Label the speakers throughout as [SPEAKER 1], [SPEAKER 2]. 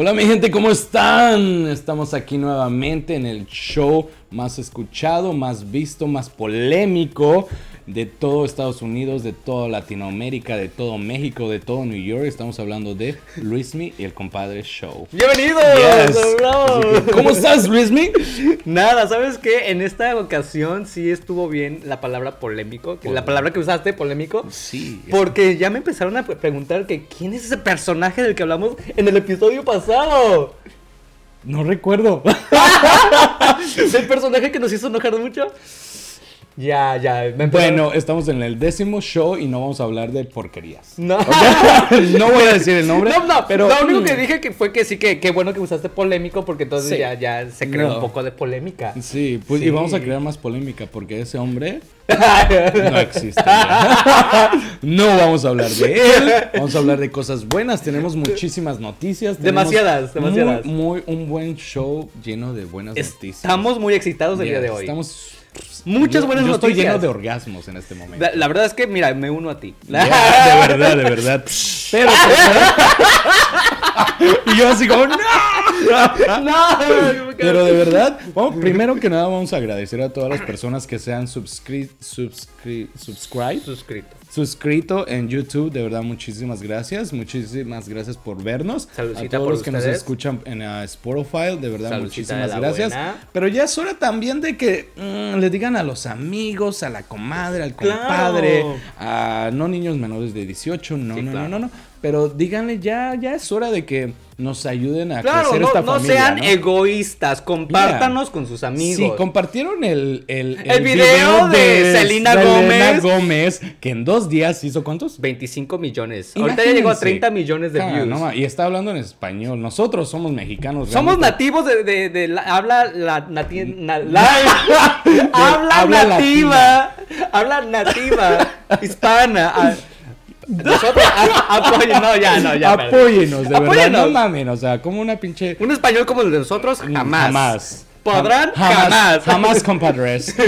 [SPEAKER 1] Hola mi gente, ¿cómo están? Estamos aquí nuevamente en el show más escuchado, más visto, más polémico de todo Estados Unidos, de toda Latinoamérica, de todo México, de todo New York. Estamos hablando de Luismi y el compadre Show.
[SPEAKER 2] ¡Bienvenidos!
[SPEAKER 1] Yes. ¿Cómo estás, Luismi?
[SPEAKER 2] Nada, ¿sabes qué? En esta ocasión sí estuvo bien la palabra polémico, que la palabra que usaste, polémico.
[SPEAKER 1] Sí.
[SPEAKER 2] Porque ya me empezaron a pre- preguntar que quién es ese personaje del que hablamos en el episodio pasado.
[SPEAKER 1] No recuerdo.
[SPEAKER 2] ¿El personaje que nos hizo enojar mucho? Ya, ya. Me
[SPEAKER 1] Bueno, estamos en el décimo show y no vamos a hablar de porquerías.
[SPEAKER 2] No.
[SPEAKER 1] no voy a decir el nombre.
[SPEAKER 2] No, no,
[SPEAKER 1] pero
[SPEAKER 2] lo único que dije que fue que sí, que qué bueno que usaste polémico porque entonces
[SPEAKER 1] Sí.
[SPEAKER 2] ya, ya se creó
[SPEAKER 1] No.
[SPEAKER 2] un poco de polémica.
[SPEAKER 1] Sí, pues y vamos a crear más polémica porque ese hombre no existe. ya. no vamos a hablar de él, vamos a hablar de cosas buenas. Tenemos muchísimas noticias.
[SPEAKER 2] Demasiadas, demasiadas.
[SPEAKER 1] Muy, muy- un buen show lleno de buenas noticias.
[SPEAKER 2] Estamos muy excitados el día de hoy.
[SPEAKER 1] Estamos
[SPEAKER 2] Muchas
[SPEAKER 1] yo-
[SPEAKER 2] buenas
[SPEAKER 1] yo
[SPEAKER 2] noticias.
[SPEAKER 1] Estoy lleno de orgasmos en este momento.
[SPEAKER 2] La, la verdad es que, mira, me uno a ti.
[SPEAKER 1] De verdad, de verdad. Pero, y yo así como, ¡no!
[SPEAKER 2] No,
[SPEAKER 1] Pero de verdad, vamos, primero que nada vamos a agradecer a todas las personas que se han subscri subscri subscribe,
[SPEAKER 2] suscrito.
[SPEAKER 1] suscrito en YouTube. De verdad, muchísimas gracias. Muchísimas gracias por vernos.
[SPEAKER 2] Saludcita
[SPEAKER 1] a todos
[SPEAKER 2] por
[SPEAKER 1] los que nos escuchan en uh, Spotify, de verdad, muchísimas
[SPEAKER 2] de
[SPEAKER 1] gracias.
[SPEAKER 2] buena.
[SPEAKER 1] Pero ya es hora también de que mm, le digan a los amigos, a la comadre, al
[SPEAKER 2] Claro.
[SPEAKER 1] compadre, a no niños menores de 18, no,
[SPEAKER 2] Sí,
[SPEAKER 1] no,
[SPEAKER 2] claro.
[SPEAKER 1] no, no, no. Pero díganle, ya, ya es hora de que nos ayuden a
[SPEAKER 2] Claro,
[SPEAKER 1] crecer
[SPEAKER 2] no,
[SPEAKER 1] esta
[SPEAKER 2] no
[SPEAKER 1] familia.
[SPEAKER 2] sean
[SPEAKER 1] ¿no?
[SPEAKER 2] egoístas, compártanos con sus amigos.
[SPEAKER 1] Sí, compartieron el, el,
[SPEAKER 2] El video de Selena Gómez.
[SPEAKER 1] Gómez, que en dos días hizo cuántos?
[SPEAKER 2] 25 millones. Ahorita ya llegó a
[SPEAKER 1] Imagínense.
[SPEAKER 2] 30 millones de
[SPEAKER 1] Ah,
[SPEAKER 2] views.
[SPEAKER 1] no y está hablando en español. Nosotros somos mexicanos.
[SPEAKER 2] Somos
[SPEAKER 1] realmente.
[SPEAKER 2] nativos de, de, de la- habla la, nati- na- la- habla
[SPEAKER 1] habla
[SPEAKER 2] nativa, habla nativa hispana. Nosotros apoyen, no, ya, no, ya.
[SPEAKER 1] Apóyenos, de verdad.
[SPEAKER 2] Apóyenos.
[SPEAKER 1] No mamen, o sea, como una pinche.
[SPEAKER 2] Un español como el de nosotros, jamás.
[SPEAKER 1] Jamás.
[SPEAKER 2] ¿Podrán?
[SPEAKER 1] Jamás.
[SPEAKER 2] Jamás.
[SPEAKER 1] Jamás, compadres. de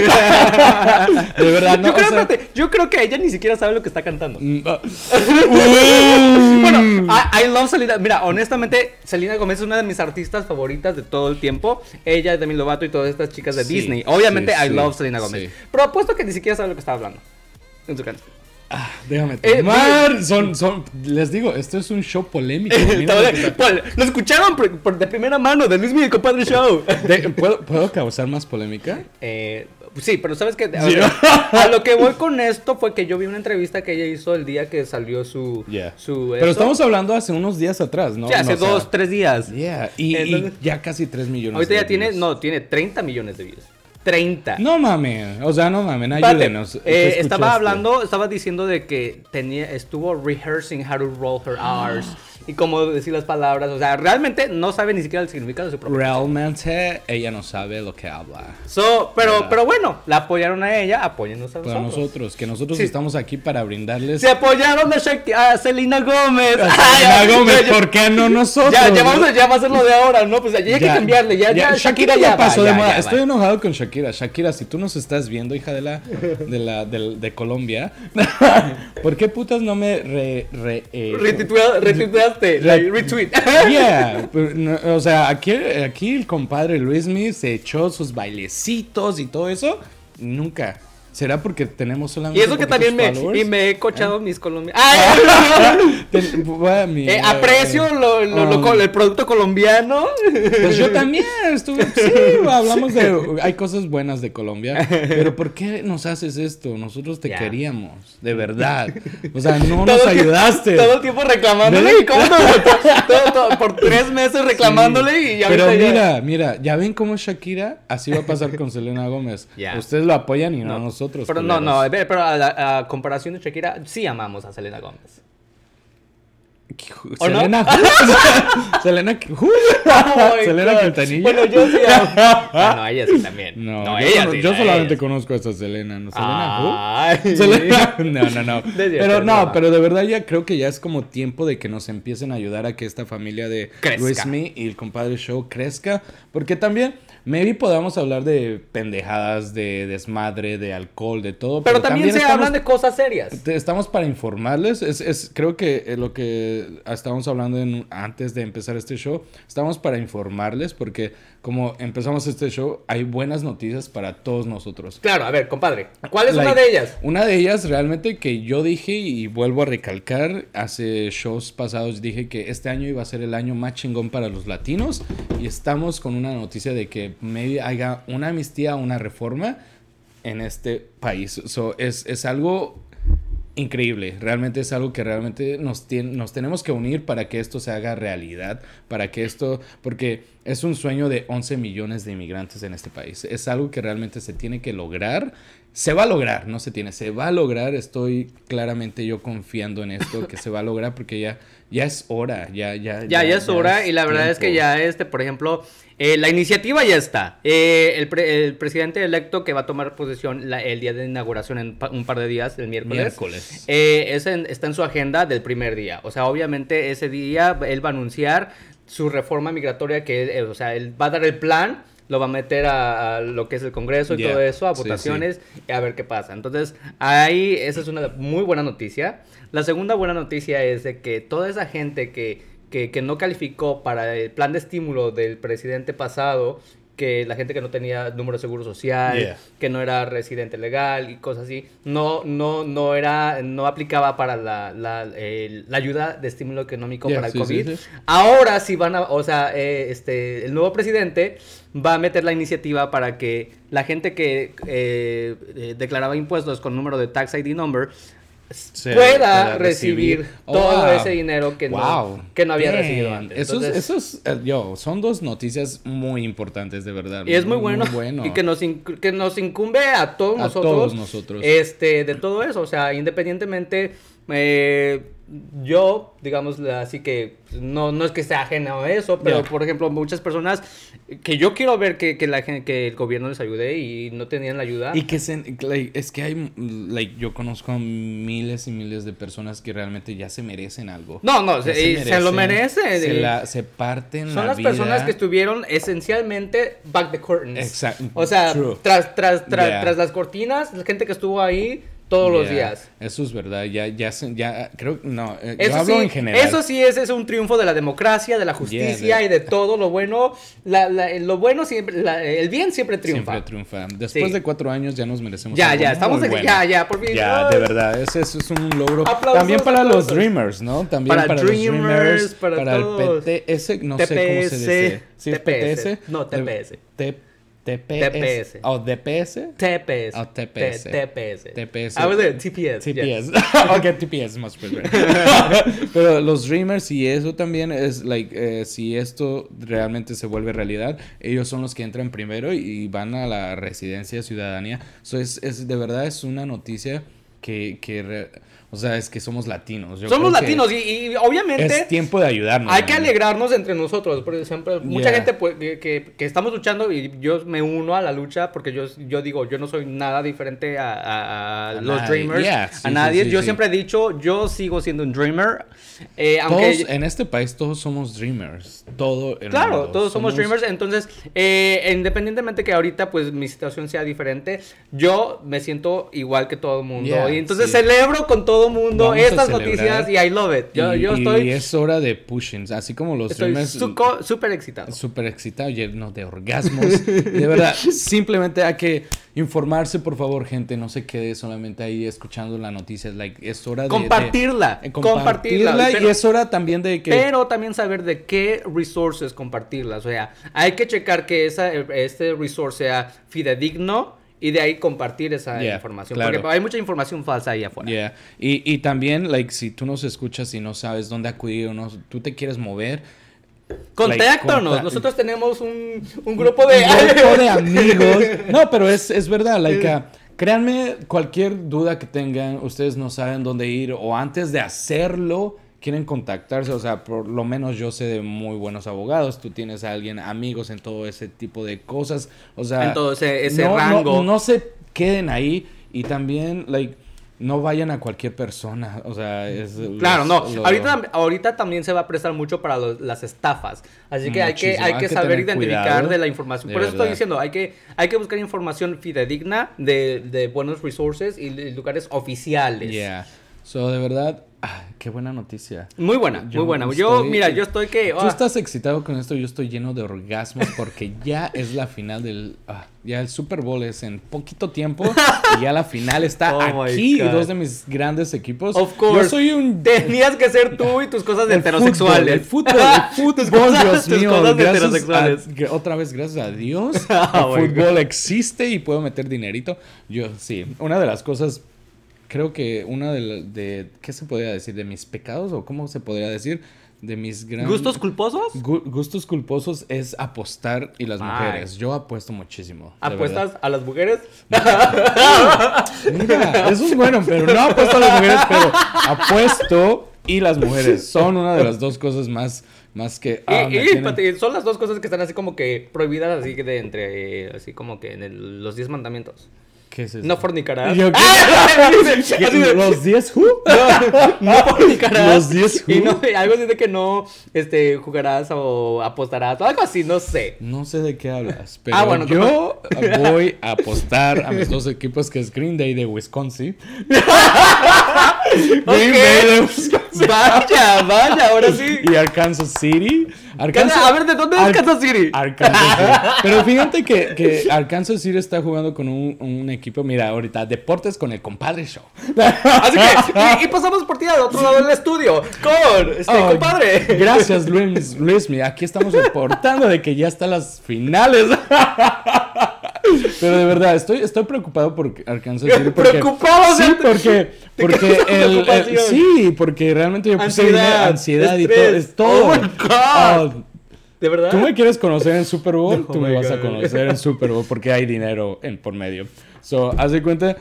[SPEAKER 1] verdad, no.
[SPEAKER 2] yo, creo,
[SPEAKER 1] o sea,
[SPEAKER 2] espérate, yo creo que ella ni siquiera sabe lo que está cantando.
[SPEAKER 1] mm, ah.
[SPEAKER 2] Bueno, I, I love Selena. Mira, honestamente, Selena Gomez es una de mis artistas favoritas de todo el tiempo. Ella, Demi Lovato y todas estas chicas de
[SPEAKER 1] Sí,
[SPEAKER 2] Disney. Obviamente,
[SPEAKER 1] sí,
[SPEAKER 2] I
[SPEAKER 1] sí,
[SPEAKER 2] love Selena Gomez.
[SPEAKER 1] sí.
[SPEAKER 2] Pero apuesto que ni siquiera sabe lo que está hablando. En su canción.
[SPEAKER 1] Ah, déjame
[SPEAKER 2] Eh,
[SPEAKER 1] tomar. son, son, les digo, esto es un show polémico. Lo
[SPEAKER 2] escucharon por- por- de primera mano de Luis Miguel Compadre Show.
[SPEAKER 1] De- ¿puedo, ¿Puedo causar más polémica?
[SPEAKER 2] Eh, sí, pero sabes que
[SPEAKER 1] Sí.
[SPEAKER 2] a lo que voy con esto fue que yo vi una entrevista que ella hizo el día que salió su,
[SPEAKER 1] Yeah.
[SPEAKER 2] su
[SPEAKER 1] Pero
[SPEAKER 2] eso.
[SPEAKER 1] estamos hablando hace unos días atrás, ¿no?
[SPEAKER 2] Sí, hace
[SPEAKER 1] No, o sea,
[SPEAKER 2] dos, tres días.
[SPEAKER 1] Yeah. Y, ya casi 3 millones.
[SPEAKER 2] Ahorita
[SPEAKER 1] de
[SPEAKER 2] ya tiene, no, tiene 30 millones de views. 30.
[SPEAKER 1] No mames, o sea, no mames, ayúdenos.
[SPEAKER 2] eh,
[SPEAKER 1] ¿Qué
[SPEAKER 2] estaba hablando, estaba diciendo de que tenía, estuvo rehearsing how to roll her R's y cómo decir las palabras. O sea, realmente no sabe ni siquiera el significado de su propio.
[SPEAKER 1] Realmente ella no sabe lo que habla.
[SPEAKER 2] So, pero, pero bueno, la apoyaron a ella, apóyennos a nosotros.
[SPEAKER 1] nosotros, que nosotros
[SPEAKER 2] Sí.
[SPEAKER 1] estamos aquí para brindarles.
[SPEAKER 2] Se apoyaron a, Shak- a Selena Gómez.
[SPEAKER 1] A
[SPEAKER 2] Ay,
[SPEAKER 1] Selena
[SPEAKER 2] ya,
[SPEAKER 1] Gómez,
[SPEAKER 2] ya,
[SPEAKER 1] ¿por qué no nosotros?
[SPEAKER 2] Ya, ya, vamos a, ya va a ser lo de ahora, ¿no? Pues ya, ya hay que cambiarle. Ya, ya, Shakira ya, va,
[SPEAKER 1] pasó
[SPEAKER 2] ya,
[SPEAKER 1] de moda.
[SPEAKER 2] va.
[SPEAKER 1] Estoy enojado con Shakira. Shakira, si tú nos estás viendo, hija de la de la de, Colombia, ¿por qué putas no me re, re- eh,
[SPEAKER 2] Retuitea-
[SPEAKER 1] Re-
[SPEAKER 2] like, retweet.
[SPEAKER 1] Yeah, pero no, o sea, aquí, aquí el compadre Luismi se echó sus bailecitos y todo eso. Nunca. ¿Será porque tenemos solamente
[SPEAKER 2] Y eso que también me, y me he cochado mis colombianos. Eh, aprecio lo, lo-
[SPEAKER 1] um,
[SPEAKER 2] el producto colombiano.
[SPEAKER 1] Pues yo también estuve. Sí, hablamos de. Hay cosas buenas de Colombia. Pero ¿por qué nos haces esto? Nosotros te queríamos. De verdad. O sea, no nos ayudaste.
[SPEAKER 2] Todo el tiempo reclamándole. ¿Y cómo? Todo- todo- por tres meses reclamándole y ya
[SPEAKER 1] Pero
[SPEAKER 2] ya-
[SPEAKER 1] mira, mira, ya ven cómo Shakira, así va a pasar con Selena Gómez.
[SPEAKER 2] Ya.
[SPEAKER 1] Ustedes lo apoyan y no,
[SPEAKER 2] No,
[SPEAKER 1] nosotros.
[SPEAKER 2] Pero no, no,
[SPEAKER 1] culeros.
[SPEAKER 2] a ver, pero a, la- a comparación de Shakira, sí amamos a Selena Gómez. ¿O no?
[SPEAKER 1] Selena. Selena.
[SPEAKER 2] Oh
[SPEAKER 1] Selena. Quintanilla.
[SPEAKER 2] Bueno, yo sí amo. Ah, no, ella sí también.
[SPEAKER 1] No,
[SPEAKER 2] No,
[SPEAKER 1] yo,
[SPEAKER 2] ella sí,
[SPEAKER 1] yo solamente
[SPEAKER 2] ella
[SPEAKER 1] conozco a esta Selena. ¿no? Selena. who?
[SPEAKER 2] Ay.
[SPEAKER 1] Selena- No, no, no. Pero no, pero de verdad ya creo que ya es como tiempo de que nos empiecen a ayudar a que esta familia de
[SPEAKER 2] Crezca.
[SPEAKER 1] Luismi y el compadre Show crezca. Porque también, maybe podamos hablar de pendejadas, de desmadre, de alcohol, de todo.
[SPEAKER 2] Pero también, se
[SPEAKER 1] estamos-
[SPEAKER 2] hablan de cosas serias.
[SPEAKER 1] Estamos para informarles. Es, es- creo que eh, lo que estábamos hablando en- antes de empezar este show, estamos para informarles porque como empezamos este show, hay buenas noticias para todos nosotros.
[SPEAKER 2] Claro, a ver, compadre. ¿Cuál es una
[SPEAKER 1] Like,
[SPEAKER 2] de ellas?
[SPEAKER 1] Una de ellas realmente que yo dije y vuelvo a recalcar, hace shows pasados dije que este año iba a ser el año más chingón para los latinos y estamos con una noticia de que maybe haya una amnistía, una reforma en este país. So, es, es algo increíble, realmente es algo que realmente nos, tien- nos tenemos que unir para que esto se haga realidad, para que esto, porque es un sueño de 11 millones de inmigrantes en este país, es algo que realmente se tiene que lograr, se va a lograr, no se tiene, se va a lograr, estoy claramente yo confiando en esto, que se va a lograr porque ya, ya es hora, ya, ya.
[SPEAKER 2] Ya, ya es hora y la verdad es que ya este, por ejemplo, eh, la iniciativa ya está. Eh, el, pre- el presidente electo que va a tomar posesión la- el día de inauguración en pa- un par de días, el miércoles.
[SPEAKER 1] Miércoles.
[SPEAKER 2] eh, es en- está en su agenda del primer día. O sea, obviamente ese día él va a anunciar su reforma migratoria que, eh, o sea, él va a dar el plan. Lo va a meter a, a lo que es el Congreso y
[SPEAKER 1] Yeah.
[SPEAKER 2] todo eso, a
[SPEAKER 1] Sí, sí.
[SPEAKER 2] votaciones y a ver qué pasa. Entonces, ahí esa es una muy buena noticia. La segunda buena noticia es de que toda esa gente que, que, que no calificó para el plan de estímulo del presidente pasado, que la gente que no tenía número de seguro social,
[SPEAKER 1] Yeah.
[SPEAKER 2] que no era residente legal y cosas así, no, no, no era, no aplicaba para la, la, ayuda de estímulo económico
[SPEAKER 1] Yeah,
[SPEAKER 2] para el
[SPEAKER 1] sí,
[SPEAKER 2] COVID.
[SPEAKER 1] sí.
[SPEAKER 2] Ahora sí van a, o sea, eh, este, el nuevo presidente va a meter la iniciativa para que la gente que eh, eh, declaraba impuestos con número de tax ID number
[SPEAKER 1] Se
[SPEAKER 2] pueda recibir,
[SPEAKER 1] recibir. Oh,
[SPEAKER 2] todo
[SPEAKER 1] wow.
[SPEAKER 2] ese dinero que no, que no había recibido antes.
[SPEAKER 1] Eso, es-
[SPEAKER 2] Entonces,
[SPEAKER 1] eso es, eh, yo, son dos noticias muy importantes, de verdad.
[SPEAKER 2] y es muy bueno,
[SPEAKER 1] bueno.
[SPEAKER 2] y que nos, que nos incumbe a todos
[SPEAKER 1] A
[SPEAKER 2] nosotros,
[SPEAKER 1] todos nosotros.
[SPEAKER 2] este, de todo eso, o sea, independientemente, eh, yo, digamos, así que no, no es que sea ajeno a eso, pero por ejemplo, muchas personas que yo quiero ver que, que la que el gobierno les ayude y no tenían la ayuda.
[SPEAKER 1] Y que se, like, es que hay, like, yo conozco a miles y miles de personas que realmente ya se merecen algo.
[SPEAKER 2] no, no,
[SPEAKER 1] Ya
[SPEAKER 2] se, y se lo merecen.
[SPEAKER 1] Se, la, se parten
[SPEAKER 2] Son
[SPEAKER 1] la
[SPEAKER 2] las
[SPEAKER 1] vida.
[SPEAKER 2] personas que estuvieron esencialmente back the curtains.
[SPEAKER 1] Exacto.
[SPEAKER 2] O sea,
[SPEAKER 1] True.
[SPEAKER 2] tras, tras, tras,
[SPEAKER 1] Yeah.
[SPEAKER 2] tras las cortinas, la gente que estuvo ahí todos los días.
[SPEAKER 1] Eso es verdad, ya, ya, ya, creo, no, eh,
[SPEAKER 2] Eso
[SPEAKER 1] yo hablo
[SPEAKER 2] sí,
[SPEAKER 1] en general.
[SPEAKER 2] eso sí es, es un triunfo de la democracia, de la justicia
[SPEAKER 1] de-
[SPEAKER 2] y de todo lo bueno. La, la- lo bueno siempre, la- el bien siempre triunfa.
[SPEAKER 1] Siempre triunfa. Después
[SPEAKER 2] Sí.
[SPEAKER 1] de cuatro años ya nos merecemos
[SPEAKER 2] Ya,
[SPEAKER 1] algo
[SPEAKER 2] ya, estamos
[SPEAKER 1] muy
[SPEAKER 2] aquí,
[SPEAKER 1] bueno.
[SPEAKER 2] ya, ya, por fin.
[SPEAKER 1] Ya, de verdad, ese es un logro.
[SPEAKER 2] Aplausos,
[SPEAKER 1] También para los. Dreamers, ¿no? También
[SPEAKER 2] Para
[SPEAKER 1] para,
[SPEAKER 2] Dreamers,
[SPEAKER 1] los Dreamers,
[SPEAKER 2] para
[SPEAKER 1] para,
[SPEAKER 2] todos.
[SPEAKER 1] el PTS, no sé cómo se dice. ¿Sí es
[SPEAKER 2] TPS?
[SPEAKER 1] PTS?
[SPEAKER 2] No, TPS.
[SPEAKER 1] TPS.
[SPEAKER 2] TPS.
[SPEAKER 1] ¿O DPS?
[SPEAKER 2] TPS.
[SPEAKER 1] Oh, TPS.
[SPEAKER 2] TPS.
[SPEAKER 1] TPS.
[SPEAKER 2] I was there, TPS.
[SPEAKER 1] TPS.
[SPEAKER 2] yeah.
[SPEAKER 1] ok, TPS más prefer. Pero los Dreamers y eso también es, like, eh, si esto realmente se vuelve realidad, ellos son los que entran primero y van a la residencia ciudadanía. So es, es, de verdad es una noticia que, que o sea, es que somos latinos. Yo
[SPEAKER 2] Somos latinos y, y obviamente
[SPEAKER 1] Es tiempo de ayudarnos.
[SPEAKER 2] hay que alegrarnos entre nosotros. Por ejemplo, mucha
[SPEAKER 1] Yeah.
[SPEAKER 2] gente pues, que, que- estamos luchando y yo me uno a la lucha porque yo, yo digo, yo no soy nada diferente a, a- a los
[SPEAKER 1] nadie.
[SPEAKER 2] Dreamers.
[SPEAKER 1] Yeah, sí,
[SPEAKER 2] a
[SPEAKER 1] sí,
[SPEAKER 2] nadie.
[SPEAKER 1] sí,
[SPEAKER 2] yo siempre he dicho, yo sigo siendo un Dreamer. Eh, aunque
[SPEAKER 1] Todos, en este país todos somos Dreamers. Todo el
[SPEAKER 2] Claro,
[SPEAKER 1] mundo.
[SPEAKER 2] todos somos, dreamers, entonces, eh, independientemente que ahorita pues mi situación sea diferente, yo me siento igual que todo el mundo.
[SPEAKER 1] Yeah,
[SPEAKER 2] y entonces celebro con todo el mundo
[SPEAKER 1] Vamos
[SPEAKER 2] estas noticias y I love it. Yo,
[SPEAKER 1] y,
[SPEAKER 2] yo
[SPEAKER 1] y
[SPEAKER 2] estoy,
[SPEAKER 1] es hora de pushing. Así como los
[SPEAKER 2] estoy
[SPEAKER 1] Dreamers.
[SPEAKER 2] suco- súper excitado.
[SPEAKER 1] súper excitado, lleno de orgasmos. De verdad, simplemente hay que informarse, por favor, gente. No se quede solamente ahí escuchando las noticias. Like, es hora de.
[SPEAKER 2] Compartirla,
[SPEAKER 1] de- eh,
[SPEAKER 2] compartirla,
[SPEAKER 1] compartirla.
[SPEAKER 2] pero-
[SPEAKER 1] y es hora también de que.
[SPEAKER 2] Pero también saber de qué resources compartirlas. O sea, hay que checar que esa, este resource sea fidedigno y de ahí compartir esa
[SPEAKER 1] Yeah,
[SPEAKER 2] información.
[SPEAKER 1] claro.
[SPEAKER 2] Porque hay mucha información falsa ahí afuera.
[SPEAKER 1] Yeah. Y, y también, like, si tú nos escuchas y no sabes dónde acudir o no, tú te quieres mover.
[SPEAKER 2] Contáctanos.
[SPEAKER 1] Like, conta-
[SPEAKER 2] Nosotros tenemos un, un grupo de...
[SPEAKER 1] un grupo de amigos. No, pero es, es verdad, like, ah, créanme, cualquier duda que tengan, ustedes no saben dónde ir o antes de hacerlo quieren contactarse, o sea, por lo menos yo sé de muy buenos abogados, tú tienes a alguien, amigos en todo ese tipo de cosas, o sea,
[SPEAKER 2] En todo ese- ese
[SPEAKER 1] no, no-
[SPEAKER 2] rango.
[SPEAKER 1] No, se queden ahí y también, like, no vayan a cualquier persona, o sea, es...
[SPEAKER 2] Claro,
[SPEAKER 1] los-
[SPEAKER 2] no.
[SPEAKER 1] lo-
[SPEAKER 2] Ahorita, ahorita también se va a prestar mucho para los- las estafas. Así que hay que, hay
[SPEAKER 1] Hay
[SPEAKER 2] que
[SPEAKER 1] que
[SPEAKER 2] saber
[SPEAKER 1] tener
[SPEAKER 2] identificar
[SPEAKER 1] cuidado.
[SPEAKER 2] de la información. Por eso estoy diciendo, hay que, hay que buscar información fidedigna de, de buenos resources y de lugares oficiales.
[SPEAKER 1] Yeah. So, de verdad, Ah, qué buena noticia.
[SPEAKER 2] Muy buena,
[SPEAKER 1] Yo
[SPEAKER 2] muy buena. Yo, mira, yo estoy que...
[SPEAKER 1] Tú
[SPEAKER 2] ah,
[SPEAKER 1] estás excitado con esto, yo estoy lleno de orgasmos porque ya es la final del... ah, ya el Super Bowl es en poquito tiempo y ya la final está
[SPEAKER 2] Oh
[SPEAKER 1] aquí y dos de mis grandes equipos.
[SPEAKER 2] Of course.
[SPEAKER 1] Yo soy un...
[SPEAKER 2] Tenías que ser tú y tus cosas de
[SPEAKER 1] el
[SPEAKER 2] heterosexuales.
[SPEAKER 1] Fútbol, el fútbol, el fútbol,
[SPEAKER 2] cosas-
[SPEAKER 1] Dios mío.
[SPEAKER 2] cosas de
[SPEAKER 1] gracias
[SPEAKER 2] heterosexuales.
[SPEAKER 1] a- que otra vez, gracias a Dios,
[SPEAKER 2] Oh
[SPEAKER 1] el fútbol existe y puedo meter dinerito. Yo, sí, una de las cosas, creo que una de, de ¿qué se podría decir? ¿De mis pecados o cómo se podría decir? De mis grandes...
[SPEAKER 2] ¿Gustos culposos?
[SPEAKER 1] Gu- gustos culposos es apostar y las
[SPEAKER 2] Ay.
[SPEAKER 1] mujeres. Yo apuesto muchísimo.
[SPEAKER 2] ¿Apuestas a las mujeres?
[SPEAKER 1] Mira, eso es bueno, pero no apuesto a las mujeres, pero apuesto y las mujeres. Son una de las dos cosas más, más que. ah,
[SPEAKER 2] y, y, son las dos cosas que están así como que prohibidas, así que de entre, eh, así como que en el- los 10 mandamientos.
[SPEAKER 1] ¿Qué es eso?
[SPEAKER 2] No fornicarás.
[SPEAKER 1] Yo-
[SPEAKER 2] ¡Ah!
[SPEAKER 1] ¿Los 10 who?
[SPEAKER 2] no, no fornicarás.
[SPEAKER 1] Los 10
[SPEAKER 2] Y
[SPEAKER 1] who?
[SPEAKER 2] no, algo así de que no este, jugarás o apostarás o algo así, no sé.
[SPEAKER 1] No sé de qué hablas, pero
[SPEAKER 2] Ah, bueno,
[SPEAKER 1] yo voy a apostar a mis dos equipos que es Green Day de Wisconsin. Green
[SPEAKER 2] Ok.
[SPEAKER 1] Day de Wisconsin.
[SPEAKER 2] Vaya, vaya, ahora sí.
[SPEAKER 1] Y Arkansas City. Arkansas,
[SPEAKER 2] A ver, ¿de dónde es
[SPEAKER 1] Ar-
[SPEAKER 2] Kansas City?
[SPEAKER 1] Arkansas City. Pero fíjate que, que Arkansas City está jugando con un, un equipo, mira, ahorita, deportes con el compadre show.
[SPEAKER 2] Así que, y, y pasamos por ti al otro lado del estudio con este
[SPEAKER 1] Oh,
[SPEAKER 2] compadre.
[SPEAKER 1] Gracias, Luis. Luis, mira, aquí estamos reportando de que ya están las finales. Pero de verdad, estoy, estoy preocupado por Arkansas City. Porque,
[SPEAKER 2] Preocupado,
[SPEAKER 1] Sí, porque, porque el, el- sí, porque realmente yo puse
[SPEAKER 2] Ansiedad,
[SPEAKER 1] ansiedad y todo. Es todo.
[SPEAKER 2] Oh my God.
[SPEAKER 1] Ah,
[SPEAKER 2] ¿De verdad?
[SPEAKER 1] Tú me quieres conocer en Super Bowl,
[SPEAKER 2] Oh
[SPEAKER 1] tú me vas a conocer en Super Bowl porque hay dinero en por medio. So, haz de cuenta,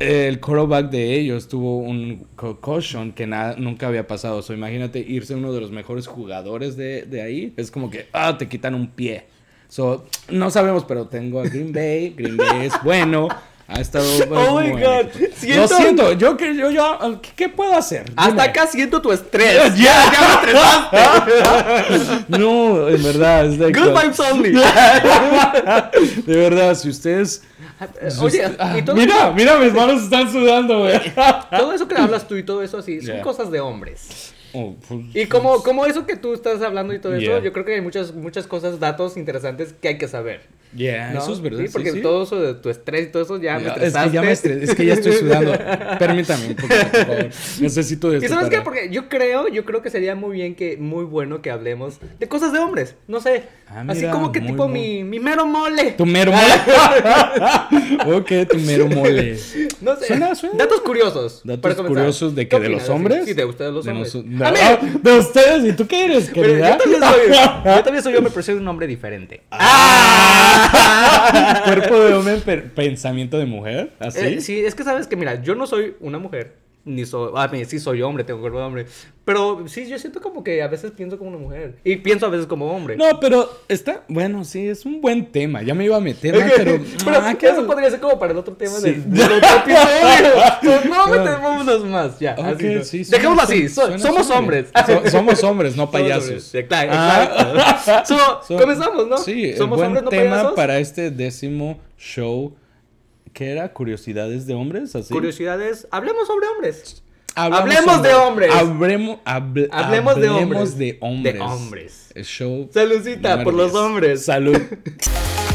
[SPEAKER 1] el quarterback de ellos tuvo un concussion que nunca había pasado. So, imagínate irse uno de los mejores jugadores de, de ahí. Es como que, ah, te quitan un pie. So, no sabemos, pero tengo a Green Bay. Green Bay es bueno. Ha estado.
[SPEAKER 2] Oh my
[SPEAKER 1] muy
[SPEAKER 2] God.
[SPEAKER 1] bueno.
[SPEAKER 2] Siento-
[SPEAKER 1] Lo siento, yo, yo, yo, ¿qué, puedo hacer?
[SPEAKER 2] Hasta
[SPEAKER 1] Dime.
[SPEAKER 2] acá siento tu estrés.
[SPEAKER 1] Ya,
[SPEAKER 2] ya me estresaste.
[SPEAKER 1] No, en verdad, es like-
[SPEAKER 2] Good vibes only.
[SPEAKER 1] De verdad, si ustedes. si
[SPEAKER 2] Oye,
[SPEAKER 1] usted- ah,
[SPEAKER 2] y todo
[SPEAKER 1] mira,
[SPEAKER 2] eso,
[SPEAKER 1] mira, mis manos están sudando, güey.
[SPEAKER 2] todo eso que hablas tú y todo eso así, son
[SPEAKER 1] Yeah.
[SPEAKER 2] cosas de hombres.
[SPEAKER 1] Oh, pues,
[SPEAKER 2] Y como, como eso que tú estás hablando y todo eso, yo creo que hay muchas, muchas cosas, datos interesantes que hay que saber.
[SPEAKER 1] Yeah,
[SPEAKER 2] ¿no?
[SPEAKER 1] eso es verdad.
[SPEAKER 2] Sí, porque
[SPEAKER 1] sí.
[SPEAKER 2] todo eso de tu estrés y todo eso ya me
[SPEAKER 1] es
[SPEAKER 2] estresaste.
[SPEAKER 1] que ya me estres- es que ya estoy sudando. Permítame un poquito, por favor. Necesito de
[SPEAKER 2] ¿Y
[SPEAKER 1] esto
[SPEAKER 2] sabes qué?
[SPEAKER 1] para-
[SPEAKER 2] Porque yo creo, yo creo que sería muy bien que, muy bueno que hablemos de cosas de hombres. No sé.
[SPEAKER 1] Ah,
[SPEAKER 2] así como que tipo mi, mi mero mole.
[SPEAKER 1] Tu mero mole. ok, tu mero mole.
[SPEAKER 2] No sé.
[SPEAKER 1] Suena- suena.
[SPEAKER 2] Datos curiosos.
[SPEAKER 1] Datos curiosos de
[SPEAKER 2] ¿Qué
[SPEAKER 1] que de los hombres.
[SPEAKER 2] Sí, de ustedes los
[SPEAKER 1] De
[SPEAKER 2] hombres.
[SPEAKER 1] noso- de-
[SPEAKER 2] Ah,
[SPEAKER 1] ustedes, ¿y tú qué eres,
[SPEAKER 2] pero
[SPEAKER 1] querida?
[SPEAKER 2] yo también soy, yo también soy hombre, pero soy un hombre diferente.
[SPEAKER 1] Ah. Cuerpo de hombre, pensamiento de mujer. Así.
[SPEAKER 2] Eh, sí, es que sabes que, mira, yo no soy una mujer. Ni soy. A mí sí soy hombre, tengo cuerpo de hombre. Pero sí, yo siento como que a veces pienso como una mujer. Y pienso a veces como hombre.
[SPEAKER 1] No, pero está, bueno, sí, es un buen tema. Ya me iba a meter, ¿no? pero,
[SPEAKER 2] Pero
[SPEAKER 1] ah,
[SPEAKER 2] eso
[SPEAKER 1] ¿qué-
[SPEAKER 2] podría ser como para el otro tema
[SPEAKER 1] Sí.
[SPEAKER 2] del, del otro episodio. Pues no metámonos más, ya.
[SPEAKER 1] Ok,
[SPEAKER 2] así, ¿no?
[SPEAKER 1] sí,
[SPEAKER 2] Dejémoslo
[SPEAKER 1] suena-
[SPEAKER 2] así, so-
[SPEAKER 1] suena
[SPEAKER 2] somos
[SPEAKER 1] suave.
[SPEAKER 2] hombres.
[SPEAKER 1] So- somos hombres, no payasos.
[SPEAKER 2] Exacto,
[SPEAKER 1] Ah.
[SPEAKER 2] exacto. So,
[SPEAKER 1] So-
[SPEAKER 2] comenzamos, ¿no?
[SPEAKER 1] Sí,
[SPEAKER 2] somos
[SPEAKER 1] buen
[SPEAKER 2] hombres, no
[SPEAKER 1] tema
[SPEAKER 2] payasos.
[SPEAKER 1] para este décimo show. ¿Qué era? ¿Curiosidades de hombres? Así.
[SPEAKER 2] Curiosidades. Hablemos sobre hombres.
[SPEAKER 1] Hablamos
[SPEAKER 2] Hablemos
[SPEAKER 1] sobre-
[SPEAKER 2] de hombres.
[SPEAKER 1] Hablemos, hable-
[SPEAKER 2] Hablemos de
[SPEAKER 1] hablemos
[SPEAKER 2] hombres.
[SPEAKER 1] de hombres.
[SPEAKER 2] De hombres.
[SPEAKER 1] El show.
[SPEAKER 2] Saludcita por los
[SPEAKER 1] 10.
[SPEAKER 2] hombres.
[SPEAKER 1] Salud.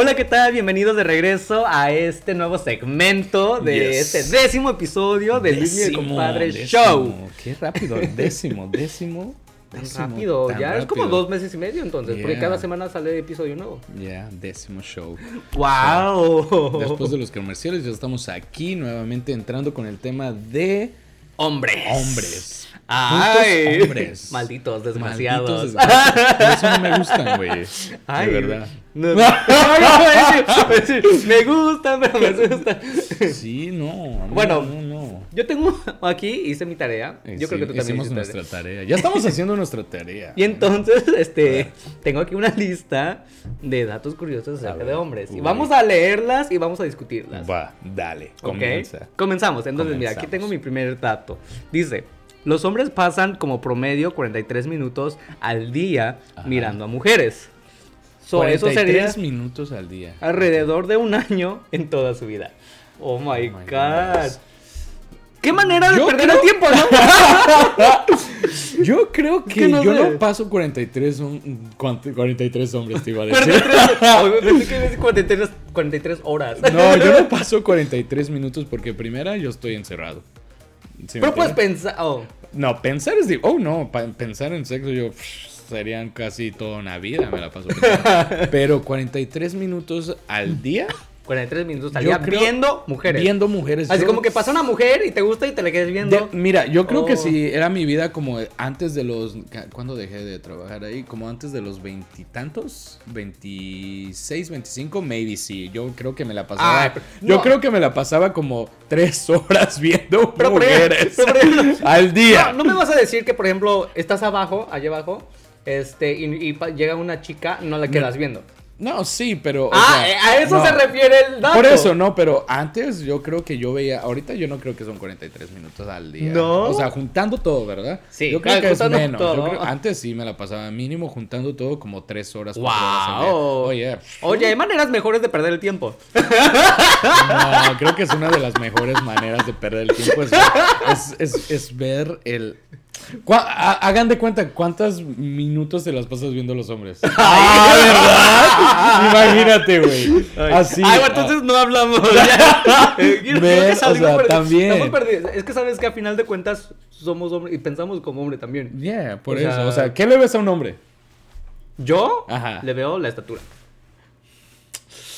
[SPEAKER 2] Hola, ¿qué tal? Bienvenidos de regreso a este nuevo segmento de
[SPEAKER 1] Yes.
[SPEAKER 2] este décimo episodio del Luis y el
[SPEAKER 1] Décimo,
[SPEAKER 2] Compadre
[SPEAKER 1] décimo.
[SPEAKER 2] Show.
[SPEAKER 1] Qué rápido. Décimo, décimo.
[SPEAKER 2] Tan
[SPEAKER 1] décimo,
[SPEAKER 2] rápido,
[SPEAKER 1] tan
[SPEAKER 2] ya es como dos meses y medio entonces, porque
[SPEAKER 1] Yeah.
[SPEAKER 2] cada semana sale episodio nuevo.
[SPEAKER 1] Ya, décimo show.
[SPEAKER 2] ¡Wow!
[SPEAKER 1] Después de los comerciales, ya estamos aquí nuevamente entrando con el tema de
[SPEAKER 2] hombres.
[SPEAKER 1] hombres.
[SPEAKER 2] ¡Ay!
[SPEAKER 1] Hombres.
[SPEAKER 2] Malditos
[SPEAKER 1] Malditos
[SPEAKER 2] desgraciados.
[SPEAKER 1] Por eso no me gustan, güey.
[SPEAKER 2] Ay,
[SPEAKER 1] De verdad.
[SPEAKER 2] no- no, no, me gustan, pero me gustan.
[SPEAKER 1] Sí, no. no,
[SPEAKER 2] Bueno.
[SPEAKER 1] No, no.
[SPEAKER 2] Yo tengo aquí, hice mi tarea. Yo creo que tú también hiciste
[SPEAKER 1] nuestra
[SPEAKER 2] tarea.
[SPEAKER 1] tarea. Ya estamos haciendo nuestra tarea.
[SPEAKER 2] Y entonces, este, tengo aquí una lista de datos curiosos acerca de hombres. Y vamos a leerlas y vamos a discutirlas.
[SPEAKER 1] Va, dale. Comienza.
[SPEAKER 2] Comenzamos. Entonces, mira, aquí tengo mi primer dato. Dice, los hombres pasan como promedio 43 minutos al día
[SPEAKER 1] Ajá.
[SPEAKER 2] mirando a mujeres. So, eso
[SPEAKER 1] 43
[SPEAKER 2] sería
[SPEAKER 1] minutos al día.
[SPEAKER 2] alrededor de un año en toda su vida. Oh my,
[SPEAKER 1] my
[SPEAKER 2] god.
[SPEAKER 1] goodness.
[SPEAKER 2] Qué manera de
[SPEAKER 1] Yo
[SPEAKER 2] perder
[SPEAKER 1] creo-
[SPEAKER 2] el tiempo, ¿no?
[SPEAKER 1] Yo creo que,
[SPEAKER 2] que no
[SPEAKER 1] yo
[SPEAKER 2] sé.
[SPEAKER 1] no paso 43, hom- cuant- 43 hombres, te iba a decir.
[SPEAKER 2] 43, oh, pensé que ibas a decir 43, 43 horas.
[SPEAKER 1] No, yo no paso 43 minutos porque primera yo estoy encerrado. ¿Sí me
[SPEAKER 2] Pero puedes pensar. Oh,
[SPEAKER 1] No, pensar es de... Oh, no, pensar en sexo yo... pff, serían casi toda una vida, me la paso pensando. Pero 43 minutos al día
[SPEAKER 2] 43 minutos al día viendo mujeres.
[SPEAKER 1] viendo mujeres.
[SPEAKER 2] Así
[SPEAKER 1] Yo-
[SPEAKER 2] como que pasa una mujer y te gusta y te la quedas viendo.
[SPEAKER 1] De- mira, yo creo que
[SPEAKER 2] Oh.
[SPEAKER 1] si era mi vida como antes de los... ¿Cuándo dejé de trabajar ahí? Como antes de los veintitantos, 26, 25, maybe sí. Yo creo que me la pasaba... Yo
[SPEAKER 2] no.
[SPEAKER 1] creo que me la pasaba como tres horas viendo
[SPEAKER 2] Pero,
[SPEAKER 1] mujeres
[SPEAKER 2] pero,
[SPEAKER 1] al día.
[SPEAKER 2] No, no me vas a decir que, por ejemplo, estás abajo, allá abajo, este, y, y llega una chica, no la quedas viendo.
[SPEAKER 1] No, sí, pero...
[SPEAKER 2] ah,
[SPEAKER 1] sea,
[SPEAKER 2] eh, a eso
[SPEAKER 1] no.
[SPEAKER 2] se refiere el dato.
[SPEAKER 1] Por eso, no, pero antes yo creo que yo veía, ahorita yo no creo que son 43 minutos al día.
[SPEAKER 2] ¿No?
[SPEAKER 1] O sea, juntando todo, ¿verdad?
[SPEAKER 2] Sí,
[SPEAKER 1] Yo creo que es menos. Yo
[SPEAKER 2] todo.
[SPEAKER 1] creo- antes sí me la pasaba mínimo juntando todo como 3 horas. cuatro horas al día.
[SPEAKER 2] Wow.
[SPEAKER 1] Oh, yeah.
[SPEAKER 2] Oye, hay maneras mejores de perder el tiempo.
[SPEAKER 1] No, creo que es una de las mejores maneras de perder el tiempo. Es, es, es- es ver el... Hagan de cuenta cuántos minutos te las pasas viendo los hombres. Ah, ¿verdad? Imagínate, güey. Así.
[SPEAKER 2] Ay, bueno,
[SPEAKER 1] ah.
[SPEAKER 2] entonces no hablamos.
[SPEAKER 1] también.
[SPEAKER 2] Es que sabes que a final de cuentas somos hombres y pensamos como hombre también.
[SPEAKER 1] Yeah, por
[SPEAKER 2] O
[SPEAKER 1] eso.
[SPEAKER 2] sea-
[SPEAKER 1] O sea, ¿qué le ves a un hombre?
[SPEAKER 2] Yo
[SPEAKER 1] Ajá.
[SPEAKER 2] le veo la estatura.